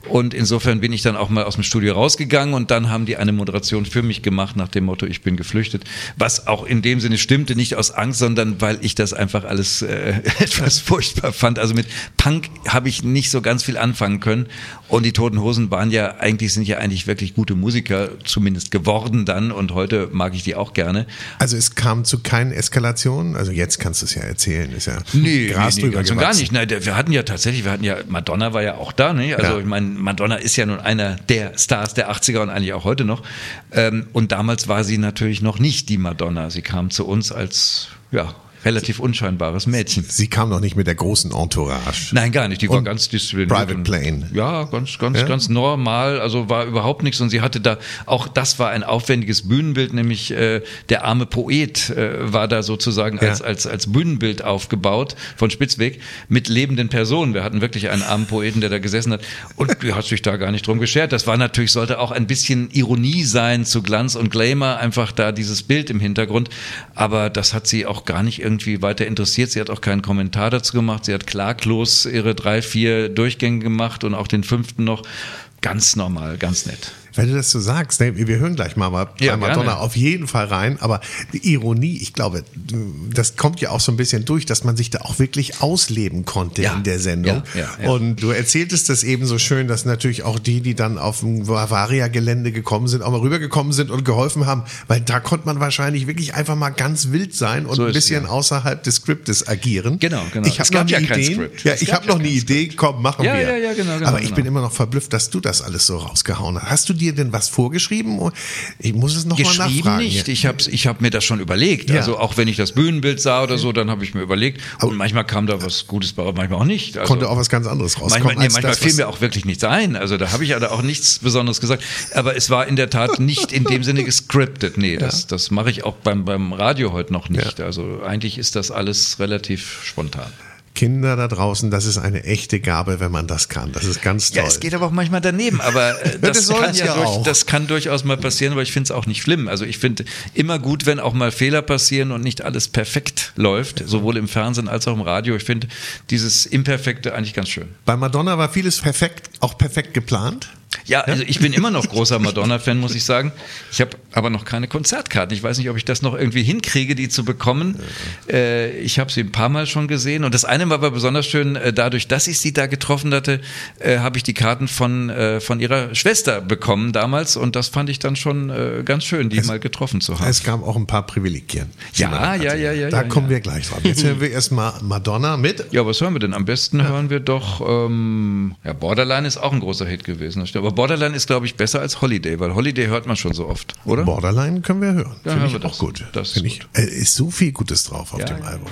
und insofern bin ich dann auch mal aus dem Studio rausgegangen und dann haben die eine Moderation für mich gemacht nach dem Motto, ich bin geflüchtet, was auch in dem Sinne stimmte, nicht aus Angst, sondern weil ich das einfach alles äh, etwas furchtbar fand. Also mit Punk habe ich nicht so ganz viel anfangen können und die Toten Hosen waren ja eigentlich, sind ja eigentlich wirklich gute Musiker, zumindest geworden dann und heute mag ich die auch gerne.
Also es kam zu keinen Eskalationen. Also jetzt kannst du es ja erzählen, ist ja.
Nee,
Gras
nee, nee
drüber
und gar nicht. Nein, wir hatten ja tatsächlich, wir hatten ja, Madonna war ja auch da, ne? Also
Ja.
ich meine, Madonna ist ja nun einer der Stars der 80er und eigentlich auch heute noch. Ähm, und damals war sie natürlich noch nicht die Madonna. Sie kam zu uns als, ja, relativ unscheinbares Mädchen.
Sie kam noch nicht mit der großen Entourage.
Nein, gar nicht. Die war
Und
ganz diszipliniert.
Private
und-
Plane.
Ja, ganz, ganz,
Ja?
ganz normal. Also war überhaupt nichts. Und sie hatte da, auch das war ein aufwendiges Bühnenbild, nämlich äh, der arme Poet äh, war da sozusagen
Ja.
als, als, als Bühnenbild aufgebaut von Spitzweg mit lebenden Personen. Wir hatten wirklich einen armen Poeten, der da gesessen hat. Und die hat sich da gar nicht drum geschert. Das war natürlich, sollte auch ein bisschen Ironie sein zu Glanz und Glamour, einfach da dieses Bild im Hintergrund. Aber das hat sie auch gar nicht irgendwie weiter interessiert. Sie hat auch keinen Kommentar dazu gemacht. Sie hat klaglos ihre drei, vier Durchgänge gemacht und auch den fünften noch. Ganz normal, ganz nett.
Wenn du das so sagst, ne, wir hören gleich mal bei
Ja,
Madonna
gerne.
auf jeden Fall rein, aber die Ironie, ich glaube, das kommt ja auch so ein bisschen durch, dass man sich da auch wirklich ausleben konnte
Ja.
in der Sendung.
Ja.
Und du erzähltest das eben so schön, dass natürlich auch die, die dann auf dem Bavaria-Gelände gekommen sind, auch mal rübergekommen sind und geholfen haben, weil da konnte man wahrscheinlich wirklich einfach mal ganz wild sein und
So
ein bisschen außerhalb des Skriptes agieren.
Genau, genau.
Ich habe noch
ja kein
Idee. Ja, ich habe noch eine Idee. Komm, machen wir.
genau, genau,
Aber ich
genau.
bin immer noch verblüfft, dass du das alles so rausgehauen hast. Hast du dir denn was vorgeschrieben? Ich muss es noch mal
Geschrieben
nachfragen.
nicht. Ich habe ich hab mir das schon überlegt.
Ja.
Also auch wenn ich das Bühnenbild sah oder so, dann habe ich mir überlegt. Und manchmal kam da was Gutes bei, manchmal auch nicht. Also
Konnte auch was ganz anderes rauskommen.
Manchmal, nee, manchmal
das,
fiel mir auch wirklich nichts ein. Also da habe ich also auch nichts Besonderes gesagt. Aber es war in der Tat nicht in dem Sinne gescriptet. Nee, das, das mache ich auch beim, beim Radio heute noch nicht. Also eigentlich ist das alles relativ spontan.
Kinder da draußen, das ist eine echte Gabe, wenn man das kann. Das ist ganz toll.
Ja, es geht aber auch manchmal daneben, aber äh, das,
das
kann ja,
ja
durch, das kann durchaus mal passieren, aber ich finde es auch nicht schlimm. Also ich finde immer gut, wenn auch mal Fehler passieren und nicht alles perfekt läuft, sowohl im Fernsehen als auch im Radio. Ich finde dieses Imperfekte eigentlich ganz schön.
Bei Madonna war vieles perfekt, auch perfekt geplant.
Ja, also ich bin immer noch großer Madonna-Fan, muss ich sagen. Ich habe aber noch keine Konzertkarten. Ich weiß nicht, ob ich das noch irgendwie hinkriege, die zu bekommen. Äh, ich habe sie ein paar Mal schon gesehen. Und das eine war aber besonders schön, äh, dadurch, dass ich sie da getroffen hatte, äh, habe ich die Karten von, äh, von ihrer Schwester bekommen damals. Und das fand ich dann schon äh, ganz schön, die mal getroffen zu haben.
Es gab auch ein paar Privilegien.
Ja, ja, ja, ja,
Da
ja,
kommen
ja.
wir gleich drauf. Jetzt hören wir erstmal Madonna mit.
Ja, was hören wir denn? Am besten hören wir doch, ähm, ja, Borderline ist auch ein großer Hit gewesen. das stimmt. Aber Borderline ist, glaube ich, besser als Holiday, weil Holiday hört man schon so oft, oder?
Borderline können wir hören.
Ja,
Finde ich
wir
auch
das.
gut.
Das ist
Finde ich,
gut.
äh, ist so viel Gutes drauf auf
Ja,
dem
ja.
Album.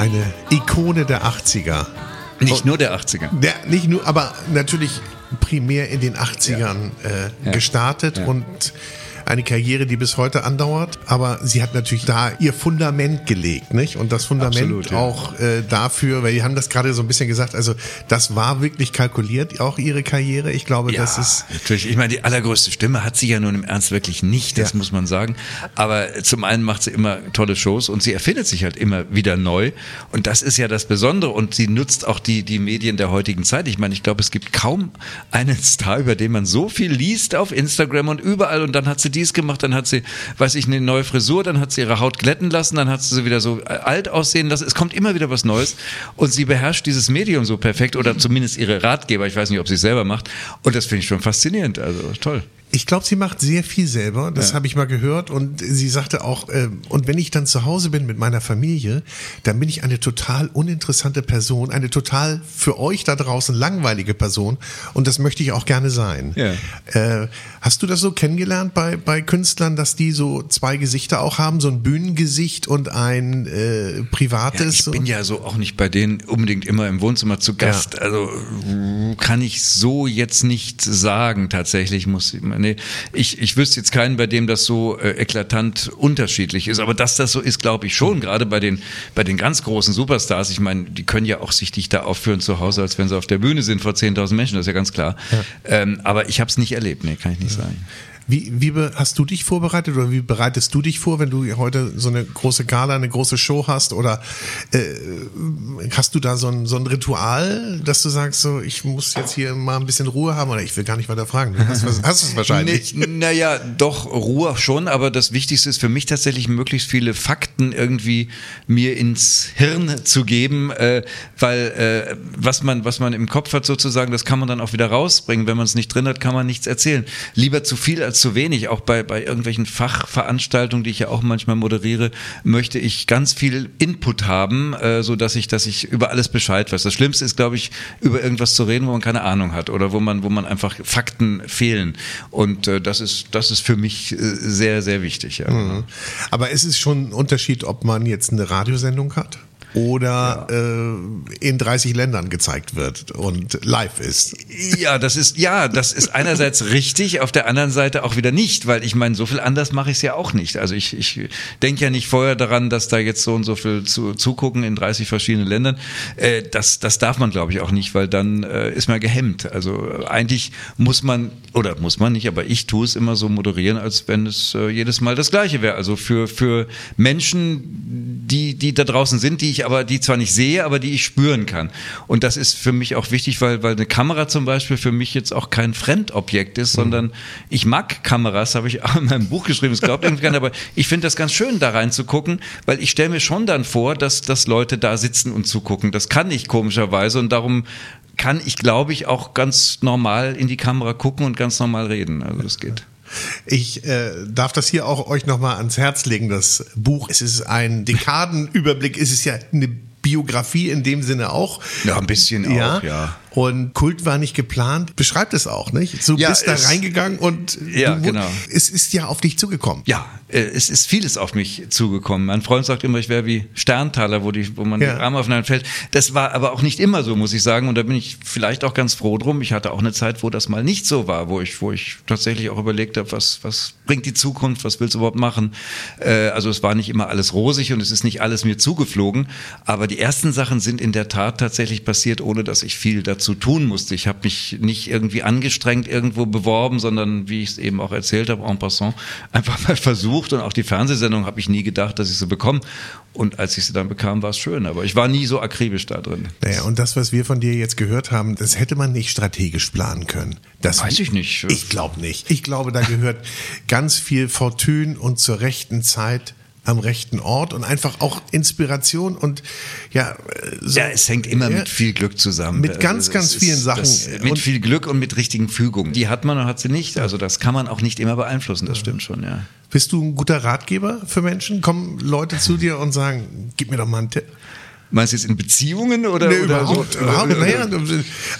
Eine Ikone der 80er.
Nicht nur der 80er.
Der, nicht nur, aber natürlich primär in den 80ern äh,
Ja.
gestartet
Ja.
und eine Karriere, die bis heute andauert. Aber sie hat natürlich da ihr Fundament gelegt, nicht? Und das Fundament
Absolut, ja.
auch äh, dafür, weil die haben das gerade so ein bisschen gesagt, also das war wirklich kalkuliert, auch ihre Karriere. Ich glaube, das ist
natürlich. Ich meine, die allergrößte Stimme hat sie ja nun im Ernst wirklich nicht, das
Ja.
muss man sagen. Aber zum einen macht sie immer tolle Shows und sie erfindet sich halt immer wieder neu. Und das ist ja das Besondere. Und sie nutzt auch die, die Medien der heutigen Zeit. Ich meine, ich glaube, es gibt kaum einen Star, über den man so viel liest auf Instagram und überall. Und dann hat sie dies gemacht, dann hat sie, weiß ich, eine neue Frisur, dann hat sie ihre Haut glätten lassen, dann hat sie sie wieder so alt aussehen lassen. Es kommt immer wieder was Neues. Und sie beherrscht dieses Medium so perfekt oder zumindest ihre Ratgeber. Ich weiß nicht, ob sie es selber macht. Und das finde ich schon faszinierend. Also toll.
Ich glaube, sie macht sehr viel selber. Das
Ja.
habe ich mal gehört. Und sie sagte auch, äh, und wenn ich dann zu Hause bin mit meiner Familie, dann bin ich eine total uninteressante Person, eine total für euch da draußen langweilige Person. Und das möchte ich auch gerne sein.
Ja.
Äh, hast du das so kennengelernt bei, bei Künstlern, dass die so zwei Gesichter auch haben? So ein Bühnengesicht und ein äh,
Ja,
privates?
ich
so?
bin ja so auch nicht bei denen unbedingt immer im Wohnzimmer zu Gast. Also kann ich so jetzt nicht sagen. Tatsächlich muss ich, nee, ich, ich wüsste jetzt keinen, bei dem das so äh, eklatant unterschiedlich ist. Aber dass das so ist, glaube ich schon. Gerade bei den bei den ganz großen Superstars. Ich meine, die können ja auch sich dichter aufführen zu Hause, als wenn sie auf der Bühne sind vor 10.000 Menschen. Das ist ja ganz klar. Ähm, aber ich habe es nicht erlebt. Nee, kann ich nicht sagen.
Wie, wie hast du dich vorbereitet oder wie bereitest du dich vor, wenn du heute so eine große Gala, eine große Show hast? Oder äh, hast du da so ein, so ein Ritual, dass du sagst, so ich muss jetzt hier mal ein bisschen Ruhe haben? Oder ich will gar nicht weiter fragen. Du hast, hast es wahrscheinlich.
Nee, naja, doch, Ruhe schon, aber das Wichtigste ist für mich tatsächlich, möglichst viele Fakten irgendwie mir ins Hirn zu geben, äh, weil äh, was, man, was man im Kopf hat sozusagen, das kann man dann auch wieder rausbringen. Wenn man es nicht drin hat, kann man nichts erzählen. Lieber zu viel als zu wenig. Auch bei, bei irgendwelchen Fachveranstaltungen, die ich ja auch manchmal moderiere, möchte ich ganz viel Input haben, äh, so dass ich, dass ich über alles Bescheid weiß. Das Schlimmste ist, glaube ich, über irgendwas zu reden, wo man keine Ahnung hat oder wo man, wo man einfach Fakten fehlen. Und äh, das ist, das ist für mich äh, sehr, sehr wichtig. Ja.
Mhm. Aber es ist schon ein Unterschied, ob man jetzt eine Radiosendung hat oder äh, in 30 Ländern gezeigt wird und live ist.
Ja, das ist ja, das ist einerseits richtig, auf der anderen Seite auch wieder nicht, weil ich meine, so viel anders mache ich es ja auch nicht. Also ich, ich denke ja nicht vorher daran, dass da jetzt so und so viel zu, zugucken in 30 verschiedenen Ländern. Äh, das, das darf man, glaube ich, auch nicht, weil dann äh, ist man gehemmt. Also äh, eigentlich muss man oder muss man nicht, aber ich tue es immer so moderieren, als wenn es äh, jedes Mal das Gleiche wäre. Also für für Menschen, die die da draußen sind, die ich aber die zwar nicht sehe, aber die ich spüren kann. Und das ist für mich auch wichtig, weil weil eine Kamera zum Beispiel für mich jetzt auch kein Fremdobjekt ist, sondern ich mag Kameras, habe ich auch in meinem Buch geschrieben. Es glaubt irgendwie keiner, aber ich finde das ganz schön, da reinzugucken, weil ich stelle mir schon dann vor, dass dass Leute da sitzen und zugucken. Das kann ich komischerweise und darum kann ich, glaube ich, auch ganz normal in die Kamera gucken und ganz normal reden. Also das geht.
Ich äh, darf das hier auch euch nochmal ans Herz legen, das Buch. Es ist ein Dekadenüberblick, es ist ja eine Biografie in dem Sinne auch.
Ja, ein bisschen auch, ja.
Und Kult war nicht geplant. Beschreibt es auch, nicht? Du
Ja,
bist da reingegangen und
Ja,
du,
genau.
es ist ja auf dich zugekommen.
Ja, äh, es ist vieles auf mich zugekommen. Mein Freund sagt immer, ich wäre wie Sterntaler, wo, die, wo man
Ja.
die Arme aufeinander fällt. Das war aber auch nicht immer so, muss ich sagen. Und da bin ich vielleicht auch ganz froh drum. Ich hatte auch eine Zeit, wo das mal nicht so war, wo ich, wo ich tatsächlich auch überlegt habe, was, was bringt die Zukunft, was willst du überhaupt machen. Äh, also es war nicht immer alles rosig und es ist nicht alles mir zugeflogen. Aber die ersten Sachen sind in der Tat tatsächlich passiert, ohne dass ich viel dazu tun musste. Ich habe mich nicht irgendwie angestrengt irgendwo beworben, sondern wie ich es eben auch erzählt habe, en passant, einfach mal versucht. Und auch die Fernsehsendung habe ich nie gedacht, dass ich sie bekomme. Und als ich sie dann bekam, war es schön. Aber ich war nie so akribisch da drin.
Naja, und das, was wir von dir jetzt gehört haben, das hätte man nicht strategisch planen können. Das
Weiß ich nicht.
Ich glaube nicht. Ich glaube, da gehört ganz viel Fortune und zur rechten Zeit am rechten Ort und einfach auch Inspiration und ja, so,
Ja, es hängt immer
Ja.
mit viel Glück zusammen.
Mit ganz,
Das
ganz
ist-
vielen Sachen.
Das,
Und-
mit viel Glück und mit richtigen Fügungen. Die hat man und hat sie nicht. Also das kann man auch nicht immer beeinflussen. Das stimmt schon, ja.
Bist du ein guter Ratgeber für Menschen? Kommen Leute zu dir und sagen, gib mir doch mal einen Tipp?
Meinst du jetzt in Beziehungen oder,
Nee,
oder
überhaupt,
so?
überhaupt. Naja,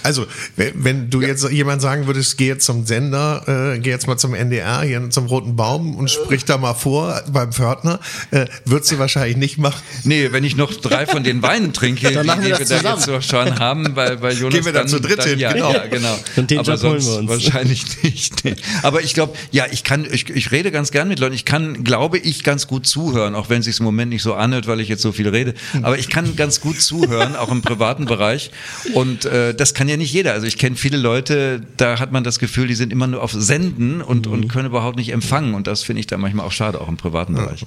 also, wenn, wenn du jetzt jemand sagen würdest, geh jetzt zum Sender, äh, geh jetzt mal zum NDR, hier zum Roten Baum und sprich da mal vor beim Pförtner, äh, würdest du wahrscheinlich nicht machen.
Nee, wenn ich noch drei von den Weinen trinke, die,
Dann wir
die
das
wir da jetzt so schon haben, bei, bei Jonas.
Gehen wir dann zu dritt hin,
ja,
genau.
Ja, genau.
Und den
Aber
Job holen
sonst
wir uns.
wahrscheinlich nicht. Nee. Aber ich glaube, ja, ich kann, ich, ich rede ganz gern mit Leuten. Ich kann, glaube ich, ganz gut zuhören, auch wenn es sich im Moment nicht so anhört, weil ich jetzt so viel rede. Aber ich kann ganz gut zuhören, auch im privaten Bereich. Und äh, das kann ja nicht jeder. Also ich kenne viele Leute, da hat man das Gefühl, die sind immer nur auf Senden und, und können überhaupt nicht empfangen. Und das finde ich dann manchmal auch schade, auch im privaten Bereich.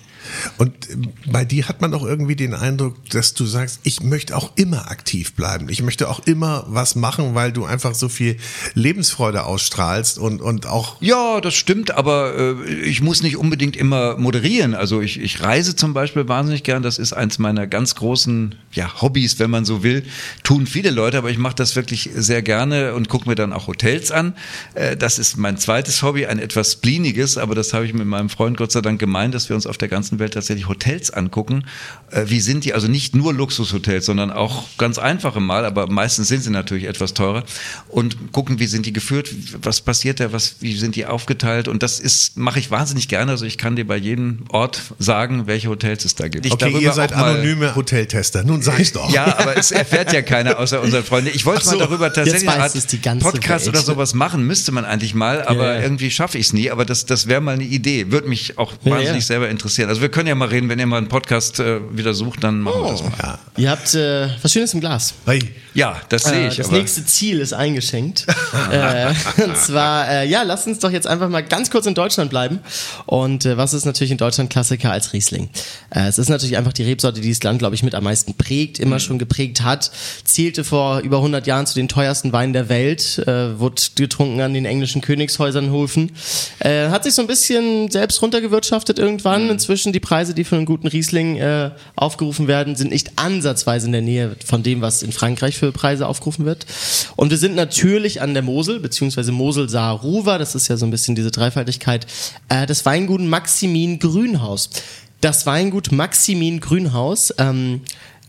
Und äh, bei dir hat man auch irgendwie den Eindruck, dass du sagst, ich möchte auch immer aktiv bleiben. Ich möchte auch immer was machen, weil du einfach so viel Lebensfreude ausstrahlst und, und auch
Ja, das stimmt, aber äh, ich muss nicht unbedingt immer moderieren. Also ich, ich reise zum Beispiel wahnsinnig gern. Das ist eins meiner ganz großen ja, Hobbys, wenn man so will. Tun viele Leute, aber ich mache das wirklich sehr gerne und gucke mir dann auch Hotels an. Äh, das ist mein zweites Hobby, ein etwas spleeniges, aber das habe ich mit meinem Freund Gott sei Dank gemeint, dass wir uns auf der ganzen Welt tatsächlich Hotels angucken. Äh, wie sind die? Also nicht nur Luxushotels, sondern auch ganz einfache mal, aber meistens sind sie natürlich etwas teurer und gucken, wie sind die geführt, was passiert da, was, wie sind die aufgeteilt und das ist, mache ich wahnsinnig gerne. Also ich kann dir bei jedem Ort sagen, welche Hotels es da gibt. Ich
Okay, ihr seid anonyme Hoteltester. Nun sag's doch.
ja, aber es erfährt ja keiner außer unseren Freunden. Ich wollte
so,
mal darüber tatsächlich eine Art
es die ganze
Podcast
Welt.
oder sowas machen, müsste man eigentlich mal, aber
Ja, ja.
irgendwie schaffe ich es nie. Aber das, das wäre mal eine Idee. Würde mich auch wahnsinnig
ja.
selber interessieren. Also wir können ja mal reden, wenn ihr mal einen Podcast äh, wieder sucht, dann machen wir das mal.
Ja.
Ihr habt äh, was Schönes im Glas.
Hey.
Ja, das sehe
Äh,
ich.
das
aber
nächste Ziel ist eingeschenkt. äh, und zwar, äh, ja, lasst uns doch jetzt einfach mal ganz kurz in Deutschland bleiben. Und äh, was ist natürlich in Deutschland Klassiker als Riesling? Äh, es ist natürlich einfach die Rebsorte, die das Land, glaube ich, mit am meisten prägt, immer schon geprägt hat. Zählte vor über 100 Jahren zu den teuersten Weinen der Welt, äh, wurde getrunken an den englischen Königshäusern Hofen. Äh, hat sich so ein bisschen selbst runtergewirtschaftet irgendwann. Inzwischen die Preise, die für einen guten Riesling äh, aufgerufen werden, sind nicht ansatzweise in der Nähe von dem, was in Frankreich für Preise aufgerufen wird. Und wir sind natürlich an der Mosel, beziehungsweise Mosel Saar Ruwer, das ist ja so ein bisschen diese Dreifaltigkeit, äh, des Weingut Maximin Grünhaus. Das Weingut Maximin Grünhaus, ähm,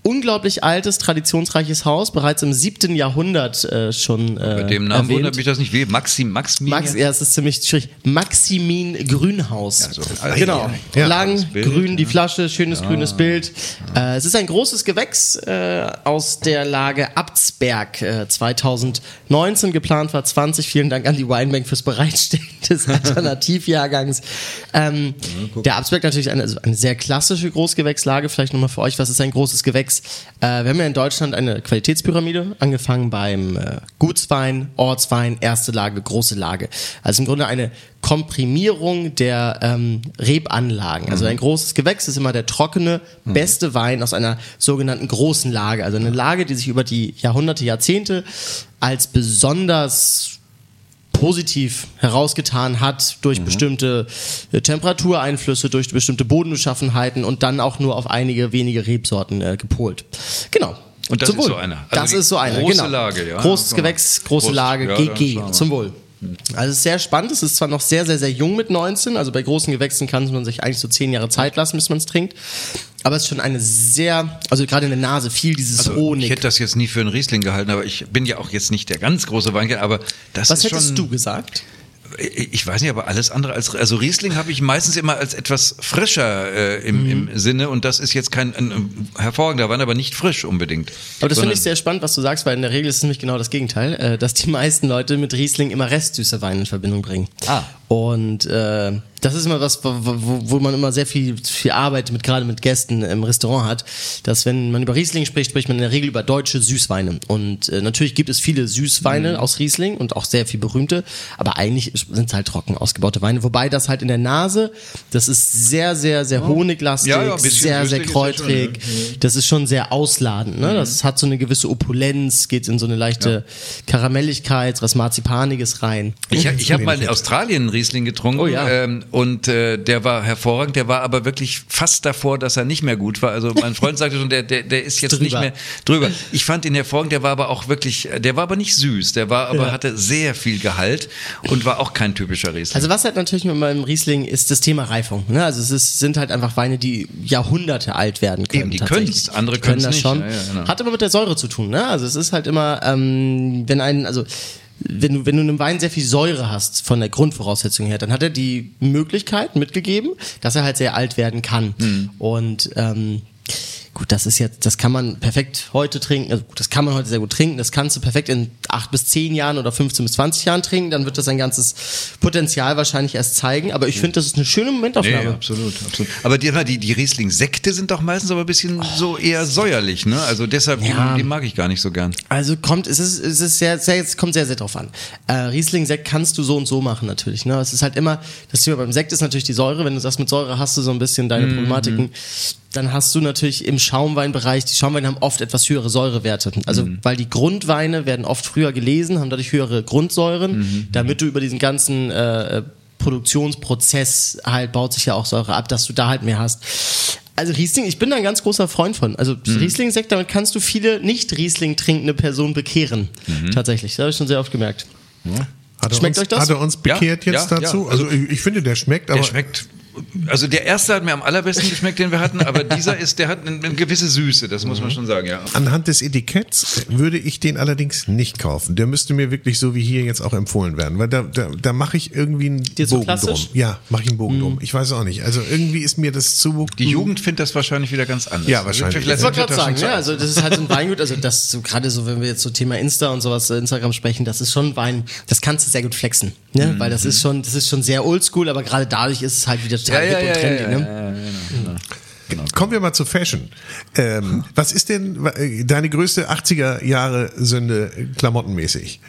unglaublich altes, traditionsreiches Haus, bereits im siebten Jahrhundert äh, schon äh,
Bei dem Namen
erwähnt.
wundert mich das nicht. Wie? Maxim, Maxim?
Max, ja, es ist ziemlich schwierig. Maximin Grünhaus.
so,
genau.
Ja.
Lang,
Bild,
grün, die
ja.
Flasche, schönes grünes Bild. Äh, es ist ein großes Gewächs äh, aus der Lage Abtsberg. Äh, 2019 geplant war 20. Vielen Dank an die Winebank fürs Bereitstellen des Alternativjahrgangs. Ähm, der Abtsberg natürlich eine, also eine sehr klassische Großgewächslage. Vielleicht nochmal für euch, was ist ein großes Gewächs? Äh, wir haben ja in Deutschland eine Qualitätspyramide, angefangen beim äh, Gutswein, Ortswein, erste Lage, große Lage. Also im Grunde eine Komprimierung der ähm, Rebanlagen. Also ein großes Gewächs ist immer der trockene, beste Wein aus einer sogenannten großen Lage. Also eine Lage, die sich über die Jahrhunderte, Jahrzehnte als besonders positiv herausgetan hat durch bestimmte äh, Temperatureinflüsse, durch bestimmte Bodenbeschaffenheiten und dann auch nur auf einige wenige Rebsorten äh, gepolt. Genau.
Und das
Zum
ist
Wohl.
so einer. Also
das ist so einer,
große
genau.
Lage, ja.
Großes. Gewächs, große
Groß-
Lage,
ja,
GG. Zum Wohl. Also es ist sehr spannend. Es ist zwar noch sehr, sehr, sehr jung mit 19. Also bei großen Gewächsen kann man sich eigentlich so 10 Jahre Zeit lassen, bis man es trinkt. Aber es ist schon eine sehr, also gerade in der Nase viel dieses
Also,
Honig.
ich hätte das jetzt nie für einen Riesling gehalten, aber ich bin ja auch jetzt nicht der ganz große Weinkenner, aber das
Was
ist
hättest
schon,
du gesagt?
Ich weiß nicht, aber alles andere als also Riesling habe ich meistens immer als etwas frischer äh, im,
Mhm.
im Sinne und das ist jetzt kein ein, ein hervorragender Wein, aber nicht frisch unbedingt.
Aber das finde ich sehr spannend, was du sagst, weil in der Regel ist es nämlich genau das Gegenteil, äh, dass die meisten Leute mit Riesling immer restsüße Weine in Verbindung bringen.
Ah.
Und äh, das ist immer was, wo, wo, man immer sehr viel, viel Arbeit mit, gerade mit Gästen im Restaurant hat, dass wenn man über Riesling spricht, spricht man in der Regel über deutsche Süßweine. Und äh, natürlich gibt es viele Süßweine
Mhm.
aus Riesling und auch sehr viel berühmte, aber eigentlich sind es halt trocken ausgebaute Weine. Wobei das halt in der Nase, das ist sehr, sehr, sehr honiglastig,
Ja, ja,
sehr, sehr
süßlich ist ja schon,
kräutrig. Das ist schon sehr ausladend. Ne?
Mhm.
Das hat so eine gewisse Opulenz, geht in so eine leichte Karamelligkeit, was Marzipaniges rein.
Ich, ich habe mal in Australien Riesling getrunken
Oh ja.
ähm, und äh, der war hervorragend, der war aber wirklich fast davor, dass er nicht mehr gut war. Also mein Freund sagte schon, der, der, der ist jetzt nicht
Drüber.
mehr drüber. Ich fand ihn hervorragend, der war aber auch wirklich, der war aber nicht süß, der war aber,
Ja.
hatte sehr viel Gehalt und war auch kein typischer Riesling.
Also was halt natürlich mit meinem Riesling ist das Thema Reifung. Ne? Also es ist, sind halt einfach Weine, die Jahrhunderte alt werden können.
Eben, die können's, andere
Die können das
nicht.
schon.
Ja, ja, genau.
Hat aber mit der Säure zu tun. Ne? Also es ist halt immer, ähm, wenn ein, also wenn du, wenn du einem Wein sehr viel Säure hast, von der Grundvoraussetzung her, dann hat er die Möglichkeit mitgegeben, dass er halt sehr alt werden kann.
Hm.
Und ähm, gut, das ist jetzt, das kann man perfekt heute trinken, also gut, das kann man heute sehr gut trinken, das kannst du perfekt in acht bis zehn Jahren oder 15 bis 20 Jahren trinken, dann wird das sein ganzes Potenzial wahrscheinlich erst zeigen, aber ich finde, das ist eine schöne Momentaufnahme.
Nee, absolut, absolut. Aber die, die, die Riesling-Sekte sind doch meistens aber ein bisschen so eher säuerlich, ne? Also deshalb,
Ja.
die, die mag ich gar nicht so gern.
Also kommt, es ist, es ist sehr, sehr, es kommt sehr, sehr drauf an. Äh, Riesling-Sekt kannst du so und so machen natürlich. Ne? Es ist halt immer, das Thema beim Sekt ist natürlich die Säure. Wenn du sagst, mit Säure hast du so ein bisschen deine Problematiken, dann hast du natürlich im Schaumweinbereich, die Schaumweine haben oft etwas höhere Säurewerte. Also weil die Grundweine werden oft früher gelesen, haben dadurch höhere Grundsäuren, damit du über diesen ganzen äh, Produktionsprozess halt baut sich ja auch Säure ab, dass du da halt mehr hast. Also Riesling, ich bin da ein ganz großer Freund von. Also Riesling-Sekt, damit kannst du viele nicht Riesling trinkende Personen bekehren. Tatsächlich, das habe ich schon sehr oft gemerkt.
Hat er
Schmeckt
uns,
euch das?
Hat er uns bekehrt
Ja,
jetzt
ja,
dazu?
ja.
Also ich, ich finde, der schmeckt, aber
Der schmeckt. Also der erste hat mir am allerbesten geschmeckt, den wir hatten, aber dieser ist, der hat eine, eine gewisse Süße, das muss man schon sagen, ja.
anhand des Etiketts würde ich den allerdings nicht kaufen. Der müsste mir wirklich so wie hier jetzt auch empfohlen werden, weil da, da, da mache ich irgendwie einen Bogen drum.
klassisch?
Ja, mache ich einen Bogen drum. Ich weiß auch nicht. Also irgendwie ist mir das zu...
Die Jugend findet das wahrscheinlich wieder ganz anders.
Ja, wahrscheinlich.
Ich wollte gerade sagen,
zu
ne? also das ist halt so ein Weingut, also das so gerade so, wenn wir jetzt so Thema Insta und sowas, äh, Instagram sprechen, das ist schon ein Wein, das kannst du sehr gut flexen, ne?
Mhm.
Weil das ist schon, das ist schon sehr oldschool, aber gerade dadurch ist es halt wieder total
Ja, ja,
hip und
ja,
trendy,
ja,
ne?
ja, ja, ja, genau.
Kommen wir mal zu Fashion. Ähm, was ist denn äh, deine größte 80er Jahre Sünde klamottenmäßig?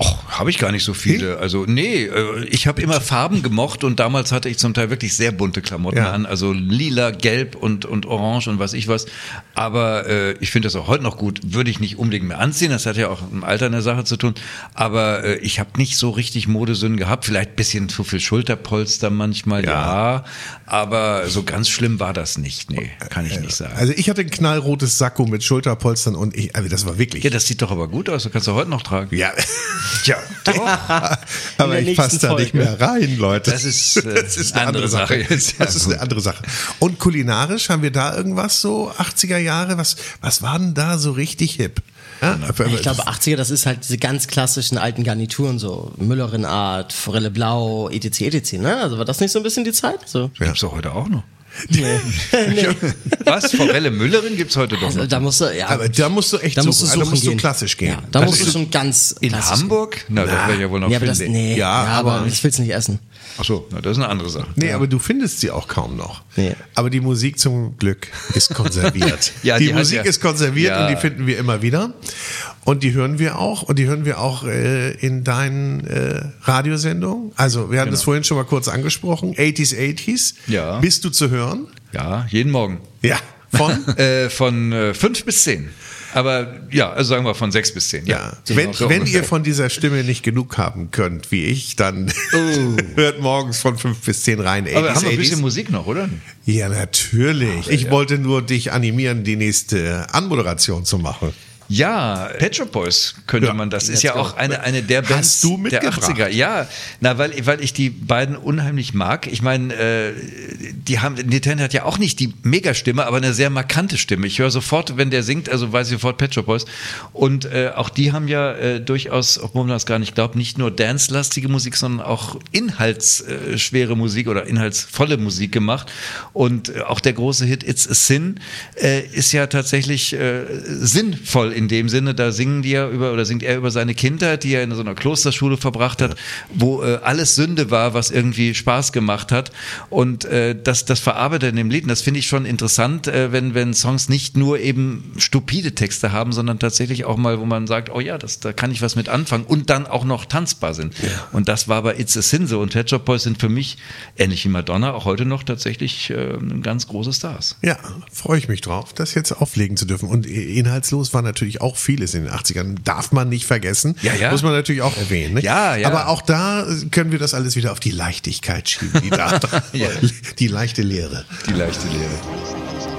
Oh, habe ich gar nicht so viele. Also nee, äh, ich habe immer Farben gemocht und damals hatte ich zum Teil wirklich sehr bunte Klamotten
Ja.
an, also lila, gelb und und orange und was ich was. Aber äh, ich finde das auch heute noch gut. Würde ich nicht unbedingt mehr anziehen. Das hat ja auch im Alter eine Sache zu tun. Aber äh, ich habe nicht so richtig Modesünden gehabt. Vielleicht ein bisschen zu viel Schulterpolster manchmal, ja. Aber so ganz schlimm war das nicht. Nee, kann ich nicht sagen.
Also ich hatte ein knallrotes Sakko mit Schulterpolstern und ich, also das war wirklich.
ja, das sieht doch aber gut aus. Du kannst du heute noch tragen.
Ja,
Ja,
aber
der
ich passe da nicht mehr rein, Leute.
Das ist, äh,
das ist
eine
andere
andere
Sache.
Sache jetzt.
Das ist
Ja,
eine andere Sache. Und kulinarisch haben wir da irgendwas so 80er Jahre? Was was war denn da so richtig hip? Ja,
Ich glaube, 80er, das ist halt diese ganz klassischen alten Garnituren, so Müllerin Art, Forelle Blau, etc. etc. Ne? Also war das nicht so ein bisschen die Zeit? So.
Gibt's doch heute auch noch.
Nee. nee.
Was? Forelle Müllerin gibt's heute doch
Also,
noch.
da musst du, ja,
aber da musst du echt
da musst du
suchen. da musst du
gehen.
klassisch gehen.
Ja, da
Das
musst du schon ganz
In Hamburg? Na, das wäre ja wohl noch
Ja, aber das, nee,
Ja,
ja, aber,
aber-
ich will's nicht essen.
Ach so, na, das ist eine andere Sache.
Nee, aber du findest sie auch kaum noch.
Nee.
Aber die Musik zum Glück ist konserviert.
Ja,
die,
die
Musik
ja-
ist konserviert
Ja.
und die finden wir immer wieder. Und die hören wir auch. Und die hören wir auch äh, in deinen äh, Radiosendungen. Also, wir hatten das vorhin schon mal kurz angesprochen. 80s, 80s.
Ja.
Bist du zu hören?
Ja, jeden Morgen.
Ja. Von?
Äh, von äh, fünf bis zehn. Aber ja, also sagen wir von sechs bis zehn.
Ja,
So
wenn,
so
wenn ihr von dieser Stimme nicht genug haben könnt, wie ich, dann
Oh.
hört morgens von 5 bis 10 rein. 80s,
Aber haben wir ein bisschen
80s.
Musik noch, oder?
Ja, natürlich. Ich wollte nur dich animieren, die nächste Anmoderation zu machen.
Ja, Pet Shop Boys könnte
Ja.
man. Das ist ja auch eine, eine der Bands
Hast du
der
mitgebracht?
80er. Ja, na, weil, weil ich die beiden unheimlich mag. Ich meine, äh, die haben, Nintendo hat ja auch nicht die Megastimme, aber eine sehr markante Stimme. Ich höre sofort, wenn der singt, also weiß ich sofort Pet Shop Boys. Und äh, auch die haben ja äh, durchaus, obwohl man das gar nicht glaubt, nicht nur dance-lastige Musik, sondern auch inhaltsschwere Musik oder inhaltsvolle Musik gemacht. Und äh, auch der große Hit It's a Sin äh, ist ja tatsächlich äh, sinnvoll in dem Sinne. Da singen die ja über oder singt er über seine Kindheit, die er in so einer Klosterschule verbracht hat, wo äh, alles Sünde war, was irgendwie Spaß gemacht hat. Und äh, das, das verarbeitet in dem Lied. Und das finde ich schon interessant, äh, wenn, wenn Songs nicht nur eben stupide Texte haben, sondern tatsächlich auch mal, wo man sagt, oh ja, das, da kann ich was mit anfangen und dann auch noch tanzbar sind. Und das war bei It's a Sin so. Und Pet Shop Boys sind für mich, ähnlich wie Madonna, auch heute noch tatsächlich äh, ganz große Stars.
Ja, freue ich mich drauf, das jetzt auflegen zu dürfen. Und inhaltslos war natürlich natürlich auch vieles in den 80ern. Darf man nicht vergessen.
Ja, ja.
Muss man natürlich auch erwähnen. Nicht?
Ja, ja.
Aber auch da können wir das alles wieder auf die Leichtigkeit schieben, die da,
Ja.
die leichte Lehre.
Die leichte Lehre.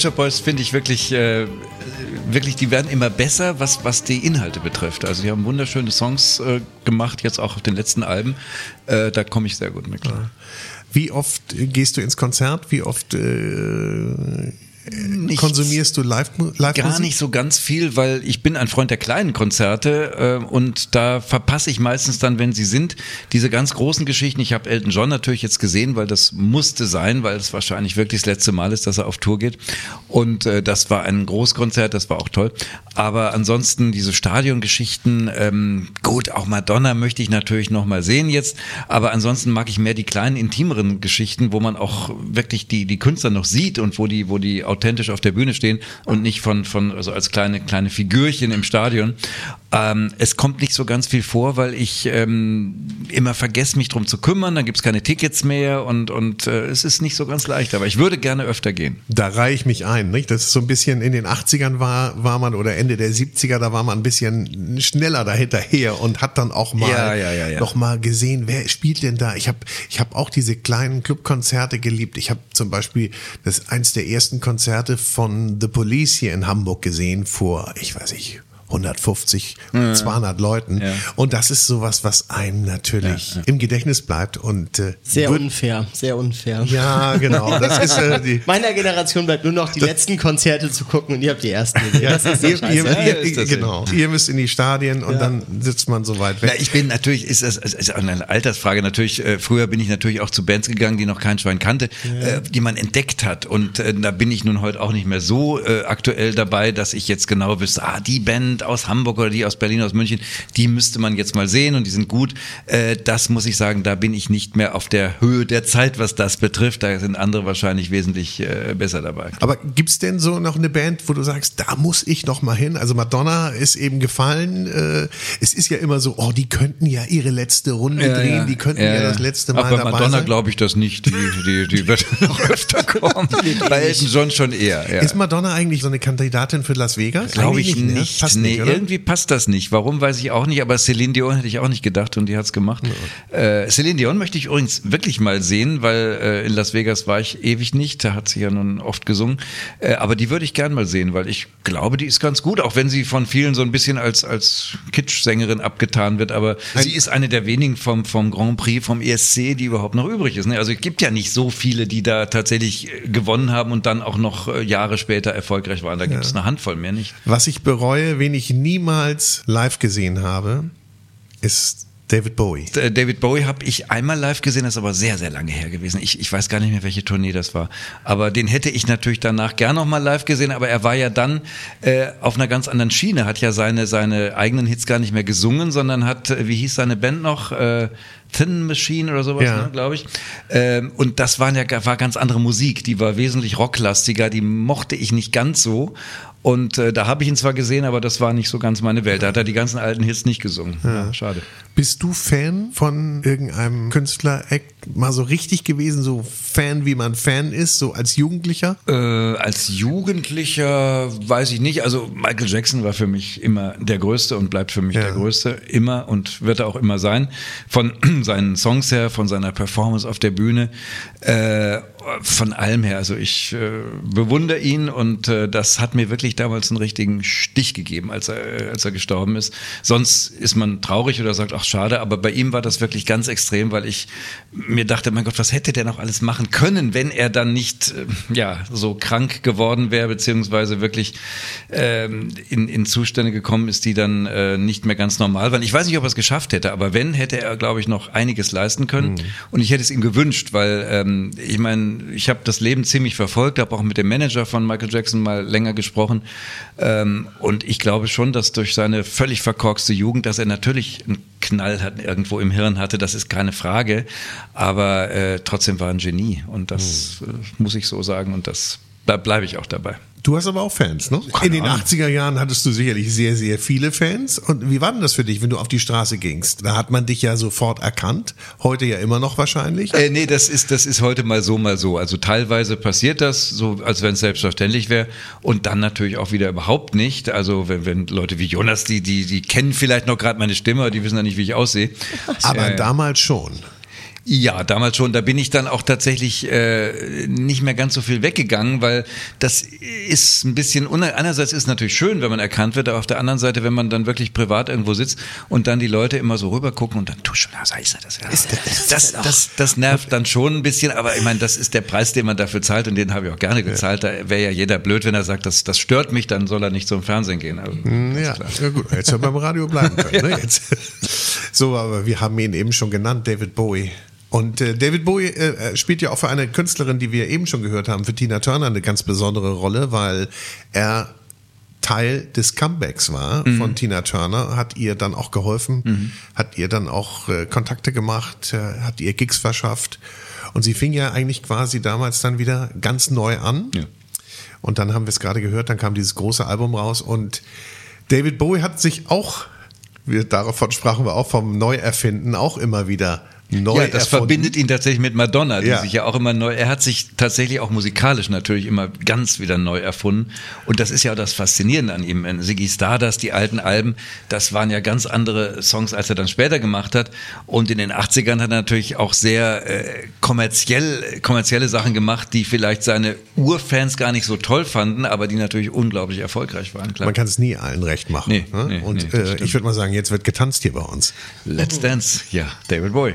Shop Boys finde ich wirklich, äh, wirklich, die werden immer besser, was, was die Inhalte betrifft. Also die haben wunderschöne Songs äh, gemacht, jetzt auch auf den letzten Alben. Äh, da komme ich sehr gut mit klar.
Wie oft gehst du ins Konzert? Wie oft äh,
Nichts.
konsumierst du live, live
Gar nicht so ganz viel, weil ich bin ein Freund der kleinen Konzerte äh, und da verpasse ich meistens dann, wenn sie sind, diese ganz großen Geschichten. Ich habe Elton John natürlich jetzt gesehen, weil das musste sein, weil es wahrscheinlich wirklich das letzte Mal ist, dass er auf Tour geht. Und äh, das war ein Großkonzert, das war auch toll. Aber ansonsten diese Stadiongeschichten, ähm, gut, auch Madonna möchte ich natürlich noch mal sehen jetzt, aber ansonsten mag ich mehr die kleinen, intimeren Geschichten, wo man auch wirklich die, die Künstler noch sieht und wo die, wo die authentisch auf der Bühne stehen und nicht von, von also als kleine, kleine Figürchen im Stadion. Ähm, es kommt nicht so ganz viel vor, weil ich ähm, immer vergesse, mich drum zu kümmern, dann gibt's keine Tickets mehr und, und äh, es ist nicht so ganz leicht, aber ich würde gerne öfter gehen.
Da reihe ich mich ein, nicht? Das ist so ein bisschen in den 80ern war, war man oder Ende der 70er, da war man ein bisschen schneller dahinterher und hat dann auch mal
Ja, ja, ja, ja.
noch mal gesehen, wer spielt denn da? Ich habe ich hab auch diese kleinen Clubkonzerte geliebt. Ich habe zum Beispiel das eins der ersten Konzerte von The Police hier in Hamburg gesehen vor, ich weiß nicht, 150, 200 Leuten.
Ja.
Und das ist sowas, was einem natürlich im Gedächtnis bleibt und äh,
Sehr unfair, sehr unfair.
Ja, genau. Das ist äh, die,
Meiner Generation bleibt nur noch die letzten Konzerte zu gucken und ihr habt die ersten gesehen.
Ja,
Das ist
ihr,
doch scheiße.
ihr, ihr,
ist das
genau. Ihr müsst in die Stadien und dann sitzt man so weit weg.
Ja, ich bin natürlich, ist das ist eine Altersfrage natürlich. Äh, früher bin ich natürlich auch zu Bands gegangen, die noch kein Schwein kannte, äh, die man entdeckt hat. Und äh, da bin ich nun heute auch nicht mehr so äh, aktuell dabei, dass ich jetzt genau wüsste, ah, die Band aus Hamburg oder die aus Berlin, aus München, die müsste man jetzt mal sehen und die sind gut. Äh, das muss ich sagen, da bin ich nicht mehr auf der Höhe der Zeit, was das betrifft. Da sind andere wahrscheinlich wesentlich äh, besser dabei.
Aber gibt's denn so noch eine Band, wo du sagst, da muss ich noch mal hin? Also Madonna ist eben gefallen. Äh, es ist ja immer so, oh, die könnten ja ihre letzte Runde drehen, die könnten ja, das letzte Mal
Aber bei
dabei
Madonna glaube ich das nicht. Die, die, die wird noch öfter kommen. bei Elton John schon eher. Ja.
Ist Madonna eigentlich so eine Kandidatin für Las Vegas?
Glaube ich
Eigentlich ne?
nicht. Nee,
nicht, oder?
irgendwie passt das nicht. Warum, weiß ich auch nicht. Aber Celine Dion hätte ich auch nicht gedacht und die hat's gemacht. Äh, Celine Dion möchte ich übrigens wirklich mal sehen, weil äh, in Las Vegas war ich ewig nicht. Da hat sie ja nun oft gesungen. Äh, aber die würde ich gern mal sehen, weil ich glaube, die ist ganz gut, auch wenn sie von vielen so ein bisschen als, als Kitsch-Sängerin abgetan wird. Aber sie ist eine der wenigen vom, vom Grand Prix, vom ESC, die überhaupt noch übrig ist. Ne? Also es gibt ja nicht so viele, die da tatsächlich äh, gewonnen haben und dann auch noch äh, Jahre später erfolgreich waren. Da gibt es eine Handvoll mehr nicht.
Was ich bereue, wen ich niemals live gesehen habe, ist David Bowie.
David Bowie habe ich einmal live gesehen, das ist aber sehr, sehr lange her gewesen. Ich, ich weiß gar nicht mehr, welche Tournee das war. Aber den hätte ich natürlich danach gern noch mal live gesehen, aber er war ja dann äh, auf einer ganz anderen Schiene, hat ja seine, seine eigenen Hits gar nicht mehr gesungen, sondern hat, äh, wie hieß seine Band noch? Äh, Thin Machine oder sowas,
Ja.
ne, glaube ich. Ähm, und das waren ja, war ganz andere Musik, die war wesentlich rocklastiger, die mochte ich nicht ganz so. Und äh, da habe ich ihn zwar gesehen, aber das war nicht so ganz meine Welt. Da hat er die ganzen alten Hits nicht gesungen. Ja, schade.
Bist du Fan von irgendeinem Künstler Act mal so richtig gewesen, so Fan, wie man Fan ist, so als Jugendlicher?
Äh, als Jugendlicher weiß ich nicht. Also Michael Jackson war für mich immer der Größte und bleibt für mich
Ja.
der Größte. Immer und wird er auch immer sein. Von seinen Songs her, von seiner Performance auf der Bühne, äh, von allem her. Also ich äh, bewundere ihn und äh, das hat mir wirklich damals einen richtigen Stich gegeben, als er, äh, als er gestorben ist. Sonst ist man traurig oder sagt, ach schade, aber bei ihm war das wirklich ganz extrem, weil ich mir dachte, mein Gott, was hätte der noch alles machen können, wenn er dann nicht äh, ja so krank geworden wäre, beziehungsweise wirklich ähm, in, in Zustände gekommen ist, die dann äh, nicht mehr ganz normal waren. Ich weiß nicht, ob er es geschafft hätte, aber wenn, hätte er, glaube ich, noch einiges leisten können. Und ich hätte es ihm gewünscht, weil ähm, ich meine, ich habe das Leben ziemlich verfolgt, habe auch mit dem Manager von Michael Jackson mal länger gesprochen. Ähm, und ich glaube schon, dass durch seine völlig verkorkste Jugend, dass er natürlich einen Knall hat, irgendwo im Hirn hatte, das ist keine Frage. Aber äh, trotzdem war ein Genie. Und das äh, muss ich so sagen. Und das da bleibe ich auch dabei.
Du hast aber auch Fans, ne? In den 80er Jahren hattest du sicherlich sehr, sehr viele Fans. Und wie war denn das für dich, wenn du auf die Straße gingst? Da hat man dich ja sofort erkannt. Heute ja immer noch wahrscheinlich.
Äh, nee, das ist, das ist heute mal so, mal so. Also teilweise passiert das, so als wenn es selbstverständlich wäre. Und dann natürlich auch wieder überhaupt nicht. Also wenn, wenn Leute wie Jonas, die, die, die kennen vielleicht noch gerade meine Stimme, die wissen ja nicht, wie ich aussehe.
Aber
Äh,
damals schon.
Ja, damals schon. Da bin ich dann auch tatsächlich äh, nicht mehr ganz so viel weggegangen, weil das ist ein bisschen, einerseits ist es natürlich schön, wenn man erkannt wird, aber auf der anderen Seite, wenn man dann wirklich privat irgendwo sitzt und dann die Leute immer so rübergucken und dann tuschen, das heißt das, ja. das, das, das nervt dann schon ein bisschen, aber ich meine, das ist der Preis, den man dafür zahlt und den habe ich auch gerne gezahlt. Da wäre ja jeder blöd, wenn er sagt, das, das stört mich, dann soll er nicht zum Fernsehen gehen. Also, ganz
Ja,
klar.
ja gut, jetzt wir beim Radio bleiben können. Ne? Jetzt. So, aber wir haben ihn eben schon genannt, David Bowie. Und äh, David Bowie äh, äh, spielt ja auch für eine Künstlerin, die wir eben schon gehört haben, für Tina Turner eine ganz besondere Rolle, weil er Teil des Comebacks war
Mhm.
von Tina Turner, hat ihr dann auch geholfen, hat ihr dann auch äh, Kontakte gemacht, äh, hat ihr Gigs verschafft. Und sie fing ja eigentlich quasi damals dann wieder ganz neu an.
Ja.
Und dann haben wir es gerade gehört, dann kam dieses große Album raus und David Bowie hat sich auch, wir, davon sprachen wir auch vom Neuerfinden, auch immer wieder neu
ja, das
erfunden.
verbindet ihn tatsächlich mit Madonna, die
Ja.
sich ja auch immer neu, er hat sich tatsächlich auch musikalisch natürlich immer ganz wieder neu erfunden. Und das ist ja auch das Faszinierende an ihm. Ziggy Stardust, die alten Alben, das waren ja ganz andere Songs, als er dann später gemacht hat. Und in den 80ern hat er natürlich auch sehr äh, kommerziell, kommerzielle Sachen gemacht, die vielleicht seine Urfans gar nicht so toll fanden, aber die natürlich unglaublich erfolgreich waren. Klar.
Man kann es nie allen recht machen.
Nee,
ne?
nee,
und
nee,
äh, ich würde mal sagen, jetzt wird getanzt hier bei uns.
Let's Dance, ja, David Bowie.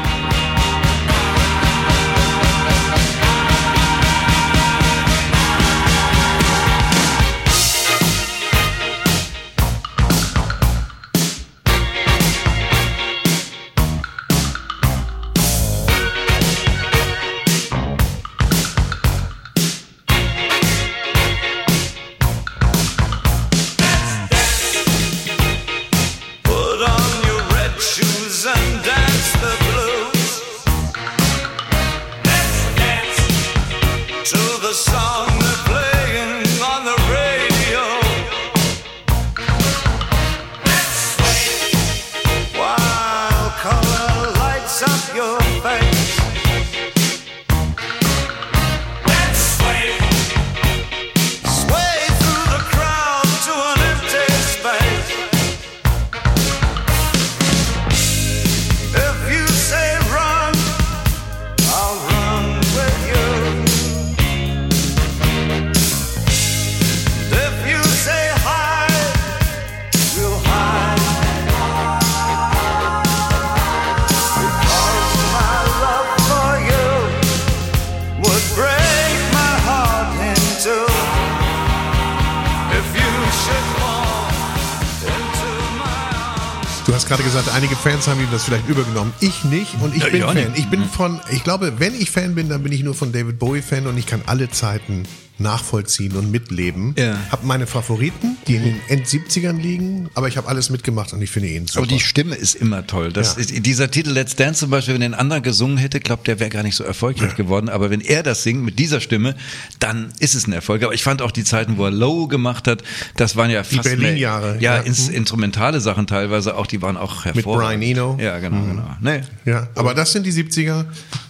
haben ihm das vielleicht übergenommen. Ich nicht und ich
Ja,
bin
ich
Fan. Ich bin von, ich glaube, wenn ich Fan bin, dann bin ich nur von David Bowie Fan und ich kann alle Zeiten nachvollziehen und mitleben.
Ja.
Hab meine Favoriten, die in den End-70ern liegen, aber ich habe alles mitgemacht und ich finde ihn super.
Aber die Stimme ist immer toll. Das
Ja.
ist, dieser Titel Let's Dance zum Beispiel, wenn ein anderer gesungen hätte, glaubt der wäre gar nicht so erfolgreich geworden. Aber wenn er das singt mit dieser Stimme, dann ist es ein Erfolg. Aber ich fand auch die Zeiten, wo er Low gemacht hat, das waren ja fast
Berlin-Jahre,
mehr, ja,
ja.
ins, instrumentale Sachen teilweise auch, die waren auch hervorragend.
Brian Eno.
Ja, genau, genau. Nee.
ja, aber das sind die 70er.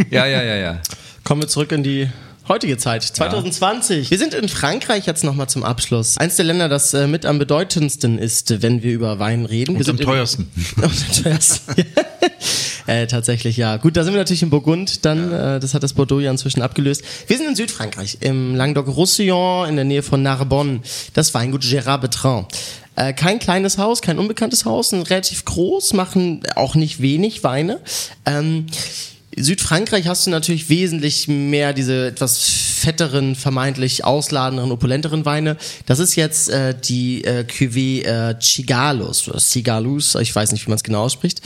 Ja, ja, ja, ja.
Kommen wir zurück in die heutige Zeit, 2020. Wir sind in Frankreich jetzt nochmal zum Abschluss. Eins der Länder, das äh, mit am bedeutendsten ist, wenn wir über Wein reden. wir
Und am teuersten.
Und am teuersten. Äh, tatsächlich, ja. Gut, da sind wir natürlich in Burgund, dann, äh, das hat das Bordeaux ja inzwischen abgelöst. Wir sind in Südfrankreich, im Languedoc-Roussillon, in der Nähe von Narbonne, das Weingut Gérard Bertrand. Äh, kein kleines Haus, kein unbekanntes Haus, ein relativ groß, machen auch nicht wenig Weine. Ähm, Südfrankreich hast du natürlich wesentlich mehr diese etwas fetteren, vermeintlich ausladenderen, opulenteren Weine. Das ist jetzt äh, die äh, Cuvée äh, Cigalus oder Cigalus, ich weiß nicht, wie man es genau ausspricht.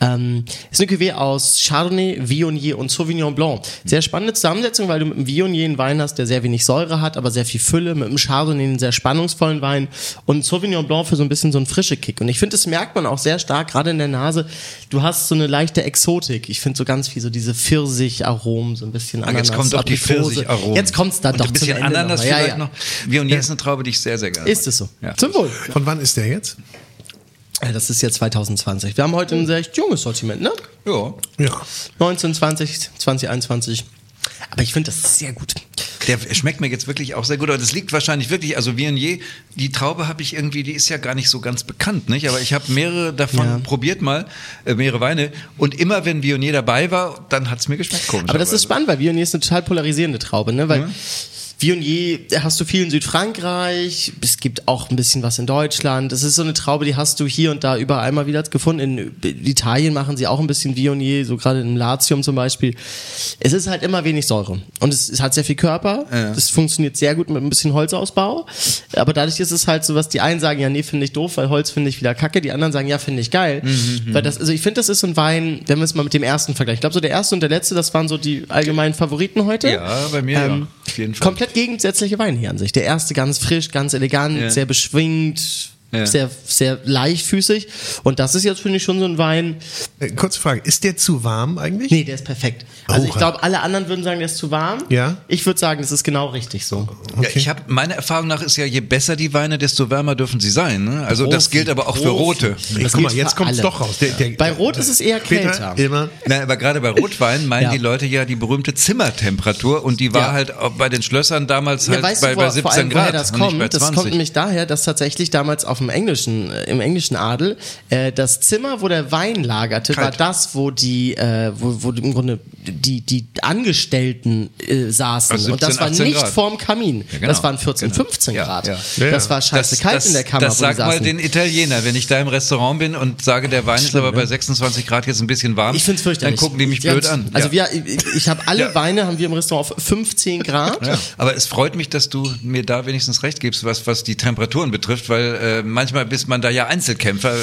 Ähm, ist eine Cuvée aus Chardonnay, Viognier und Sauvignon Blanc. Sehr spannende Zusammensetzung, weil du mit dem Viognier einen Wein hast, der sehr wenig Säure hat, aber sehr viel Fülle, mit dem Chardonnay einen sehr spannungsvollen Wein und Sauvignon Blanc für so ein bisschen so einen frische Kick. Und ich finde, das merkt man auch sehr stark, gerade in der Nase. Du hast so eine leichte Exotik. Ich finde so ganz viel so diese Pfirsicharomen, so ein bisschen
Ah, Jetzt kommt doch die. Pfirsicharomen.
Jetzt kommt's dann
Und
doch
ein bisschen
zum Ende
Ananas
noch. Ja,
vielleicht
ja.
noch. Vionier ist eine Traube, die ich sehr, sehr gerne
Ist es so?
Ja.
Zum Wohl.
Von wann ist der jetzt?
Äh, Das ist jetzt 2020. Wir haben heute ein sehr junges Sortiment, ne?
Ja.
Ja.
19, 20, 2021. Aber ich finde das sehr gut.
Der schmeckt mir jetzt wirklich auch sehr gut, aber das liegt wahrscheinlich wirklich, also Viognier, die Traube habe ich irgendwie, die ist ja gar nicht so ganz bekannt, nicht? Aber ich habe mehrere davon
Ja.
probiert mal, äh, mehrere Weine und immer wenn Viognier dabei war, dann hat es mir geschmeckt komisch.
Aber das ist spannend, weil Viognier ist eine total polarisierende Traube, ne? Weil Viognier hast du viel in Südfrankreich, es gibt auch ein bisschen was in Deutschland. Es ist so eine Traube, die hast du hier und da überall mal wieder gefunden. In Italien machen sie auch ein bisschen Viognier, so gerade in Latium zum Beispiel. Es ist halt immer wenig Säure und es, es hat sehr viel Körper.
Ja.
Das funktioniert sehr gut mit ein bisschen Holzausbau. Aber dadurch ist es halt so, was die einen sagen, ja, nee, finde ich doof, weil Holz finde ich wieder kacke. Die anderen sagen, ja, finde ich geil. Weil das, also ich finde, das ist so ein Wein, wenn wir es mal mit dem ersten vergleichen. Ich glaube, so der erste und der letzte, das waren so die allgemeinen Favoriten heute. Ähm,
Ja, bei mir ja, auf jeden Fall.
Komplett gegensätzliche Weine hier an sich. Der erste ganz frisch, ganz elegant,
Ja.
sehr beschwingt,
Ja.
sehr, sehr leichtfüßig. Und das ist jetzt, finde ich, schon so ein Wein.
Äh, Kurze Frage, ist der zu warm eigentlich?
Nee, der ist perfekt. Also ich
Oha.
glaube, alle anderen würden sagen, der ist zu warm.
Ja.
Ich würde sagen, das ist genau richtig so.
Ja, ich habe meine Erfahrung nach ist ja, je besser die Weine, desto wärmer dürfen sie sein. Ne? Also das
Profi,
gilt aber auch für
Profi.
rote.
Nee,
Das
guck mal, jetzt
für
kommt es doch raus. Der, der,
Bei Rot ist es eher kälter.
Immer.
Nein, aber gerade bei Rotwein meinen
Ja.
die Leute ja die berühmte Zimmertemperatur und die war
Ja.
halt bei den Schlössern damals halt
ja, weißt
bei,
du,
bei
wo,
17
vor allem,
Grad
woher das
und nicht
kommt? Das
20.
kommt nämlich daher, dass tatsächlich damals auf dem englischen, äh, im englischen Adel, äh, das Zimmer, wo der Wein lagerte, war
Kalt.
das, wo die, äh, wo, wo im Grunde die, die Angestellten äh, saßen.
Also
und das
17,
war
18
nicht
Grad.
vorm Kamin.
Ja, genau.
Das waren 14,
Genau.
15
Ja,
Grad.
ja.
Ja,
Das war scheiße kalt in der Kammer,
das
die
sag mal den Italiener, wenn ich da im Restaurant bin und sage, der Wein ist aber bei 26 Grad jetzt ein bisschen warm,
Ich finde es fürchterlich.
dann gucken die mich
Ganz-
blöd an.
Also wir, ich, ich habe alle. Weine haben wir im Restaurant auf 15 Grad.
Aber es freut mich, dass du mir da wenigstens recht gibst, was, was die Temperaturen betrifft, weil äh, manchmal bist man da ja Einzelkämpfer. Äh,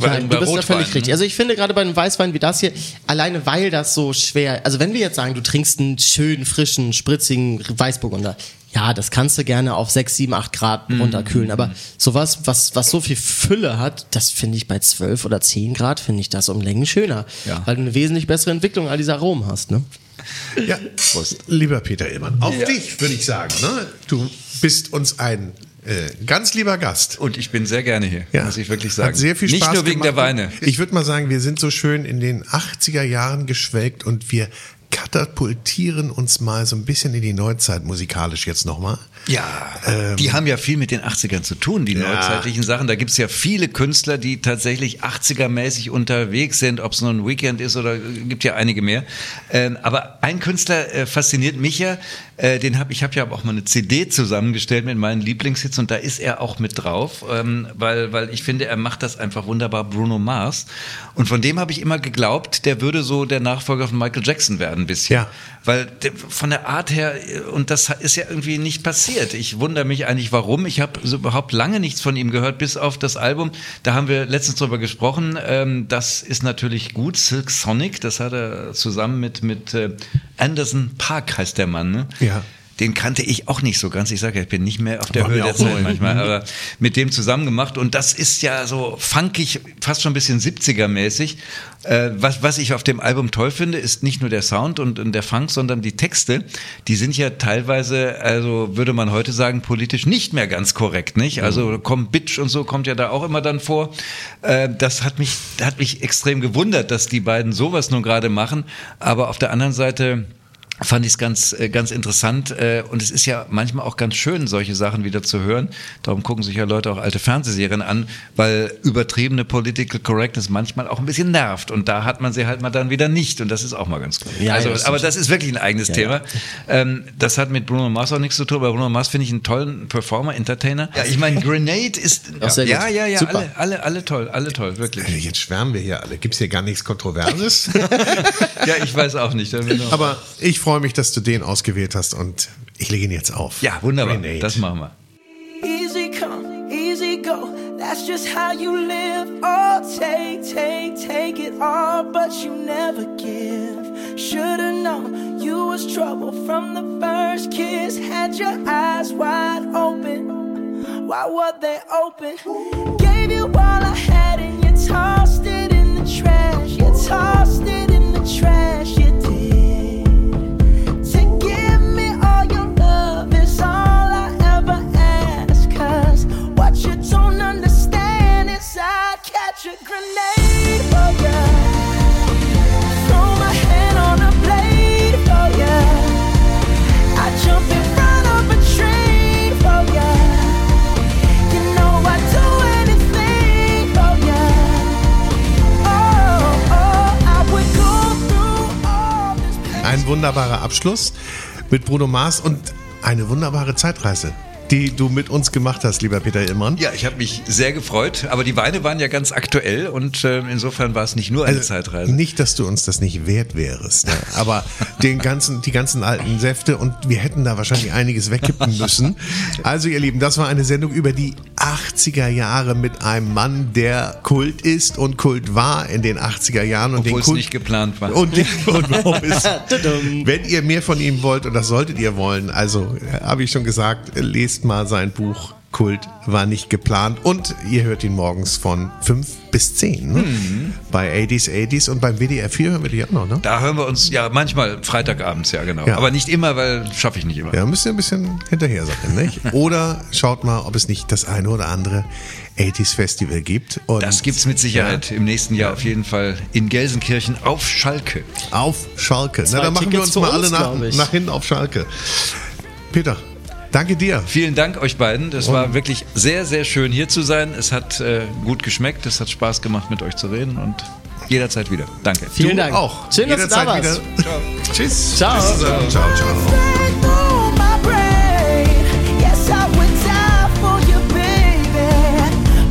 bei,
Nein,
bei
du bist da
Rotwein,
völlig
ne?
richtig. Also ich finde gerade bei einem Weißwein wie das hier, alleine weil das so schwer, also wenn wir jetzt sagen, du trinkst einen schönen, frischen, spritzigen Weißburgunder, ja, das kannst du gerne auf 6, 7, 8 Grad
Mhm.
runterkühlen, aber sowas, was, was so viel Fülle hat, das finde ich bei 12 oder 10 Grad, finde ich das um Längen schöner,
Ja.
weil du eine wesentlich bessere Entwicklung all dieser Aromen hast, ne?
Ja, lieber Peter Illmann, auf dich würde ich sagen. Ne? Du bist uns ein äh, ganz lieber Gast.
Und ich bin sehr gerne hier,
Ja.
muss ich wirklich sagen.
Hat sehr viel
Nicht
Spaß
nur wegen
gemacht.
der Weine.
Ich würde mal sagen, wir sind so schön in den 80er Jahren geschwelgt und wir katapultieren uns mal so ein bisschen in die Neuzeit musikalisch jetzt nochmal.
Ja,
Ähm,
die haben ja viel mit den 80ern zu tun, die
Ja.
neuzeitlichen Sachen. Da gibt's ja viele Künstler, die tatsächlich 80er-mäßig unterwegs sind, ob es nur ein Weekend ist oder äh, gibt ja einige mehr. Ähm, aber ein Künstler äh, fasziniert mich ja, äh, den hab, ich habe ja auch mal eine CD zusammengestellt mit meinen Lieblingshits und da ist er auch mit drauf, ähm, weil, weil ich finde, er macht das einfach wunderbar, Bruno Mars. Und von dem habe ich immer geglaubt, der würde so der Nachfolger von Michael Jackson werden. Ein bisschen.
Ja.
Weil von der Art her, äh, und das ist ja irgendwie nicht passiert. Ich wundere mich eigentlich, warum. Ich habe so überhaupt lange nichts von ihm gehört, bis auf das Album. Da haben wir letztens drüber gesprochen. Ähm, das ist natürlich gut. Silk Sonic, das hat er zusammen mit, mit äh, Anderson Park, heißt der Mann. Ne?
Ja.
Den kannte ich auch nicht so ganz. Ich sage ich bin nicht mehr auf der Höhe der. Zeit manchmal, aber mit dem zusammen gemacht. Und das ist ja so funkig, fast schon ein bisschen 70er-mäßig. Äh, was, was ich auf dem Album toll finde, ist nicht nur der Sound und, und der Funk, sondern die Texte. Die sind ja teilweise, also würde man heute sagen, politisch nicht mehr ganz korrekt, nicht? Also kommt Bitch und so kommt ja da auch immer dann vor. Äh, das hat mich, hat mich extrem gewundert, dass die beiden sowas nun gerade machen. Aber auf der anderen Seite, fand ich es ganz, äh, ganz interessant. äh, Und es ist ja manchmal auch ganz schön, solche Sachen wieder zu hören. Darum gucken sich ja Leute auch alte Fernsehserien an, weil übertriebene Political Correctness manchmal auch ein bisschen nervt. Und da hat man sie halt mal dann wieder nicht. Und das ist auch mal ganz gut.
Ja,
also,
ja, das
aber das ist wirklich ein eigenes Thema. Ähm, das hat mit Bruno Mars auch nichts zu tun. Bei Bruno Mars finde ich einen tollen Performer, Entertainer. Ja, ich meine, Grenade ist. Ja, ja, ja,
Super.
alle, alle, alle toll, alle toll, wirklich.
Äh, Jetzt schwärmen wir hier alle. Gibt's hier gar nichts Kontroverses?
Ja, ich weiß auch nicht.
Aber ich freue mich, dass du den ausgewählt hast und ich lege ihn jetzt auf.
Ja, wunderbar.
Grenade.
Das machen wir.
Easy come, easy go. That's just how you live. Oh, take, take, take it all, but you never give. Should've known you was trouble from the first kiss. Had your eyes wide open. Why were they open? Gave you all I had and you tossed it in the trash. You tossed
wunderbarer Abschluss mit Bruno Mars und eine wunderbare Zeitreise, die du mit uns gemacht hast, lieber Peter Illmann.
Ja, ich habe mich sehr gefreut, aber die Weine waren ja ganz aktuell und äh, insofern war es nicht nur eine
Also,
Zeitreise.
Nicht, dass du uns das nicht wert wärst, ne? aber den ganzen, die ganzen alten Säfte und wir hätten da wahrscheinlich einiges wegkippen müssen. Also ihr Lieben, das war eine Sendung über die 80er Jahre mit einem Mann, der Kult ist und Kult war in den 80er Jahren. Und
Obwohl
den
es
Kult
nicht geplant war.
Und, und warum ist, wenn ihr mehr von ihm wollt, und das solltet ihr wollen, also äh, habe ich schon gesagt, äh, lest mal sein Buch Kult war nicht geplant und ihr hört ihn morgens von 5 bis 10 ne?
Mhm.
bei 80s 80s und beim WDR 4 hören wir die auch noch, ne?
Da hören wir uns ja manchmal Freitagabends, ja genau.
Ja.
Aber nicht immer, weil schaffe ich nicht immer.
Ja, müsst ihr ein bisschen hinterher sein, nicht? Oder schaut mal, ob es nicht das eine oder andere 80s Festival gibt. Und
Das gibt's mit Sicherheit im nächsten Jahr auf jeden Fall in Gelsenkirchen auf Schalke.
Auf Schalke. Na,
Zwei
dann machen wir
Tickets
uns mal
für
alle
uns,
nach, nach hinten auf Schalke. Peter, danke dir.
Vielen Dank euch beiden. Das war wirklich sehr, sehr schön hier zu sein. Es hat äh, gut geschmeckt. Es hat Spaß gemacht, mit euch zu reden und jederzeit wieder. Danke.
Vielen
du
Dank.
auch.
Schön, dass du da
Jederzeit
warst.
wieder. Tschüss.
Ciao.
Tschüss zusammen. Ciao, ciao.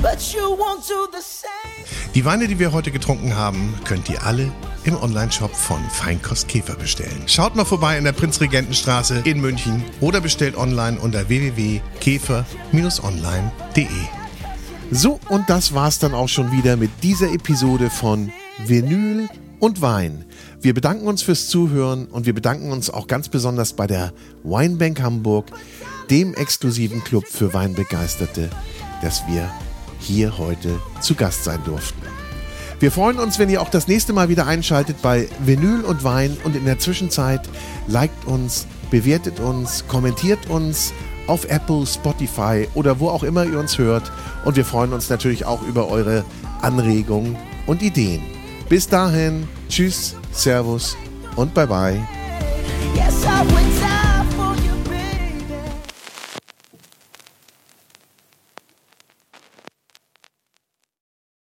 But you won't do the same.
Die Weine, die wir heute getrunken haben, könnt ihr alle im Onlineshop von Feinkost Käfer bestellen. Schaut mal vorbei in der Prinzregentenstraße in München oder bestellt online unter www.käfer-online.de. So, und das war's dann auch schon wieder mit dieser Episode von Vinyl und Wein. Wir bedanken uns fürs Zuhören und wir bedanken uns auch ganz besonders bei der Weinbank Hamburg, dem exklusiven Club für Weinbegeisterte, dass wir hier heute zu Gast sein durften. Wir freuen uns, wenn ihr auch das nächste Mal wieder einschaltet bei Vinyl und Wein und in der Zwischenzeit liked uns, bewertet uns, kommentiert uns auf Apple, Spotify oder wo auch immer ihr uns hört und wir freuen uns natürlich auch über eure Anregungen und Ideen. Bis dahin, tschüss, servus und bye bye.
Yes,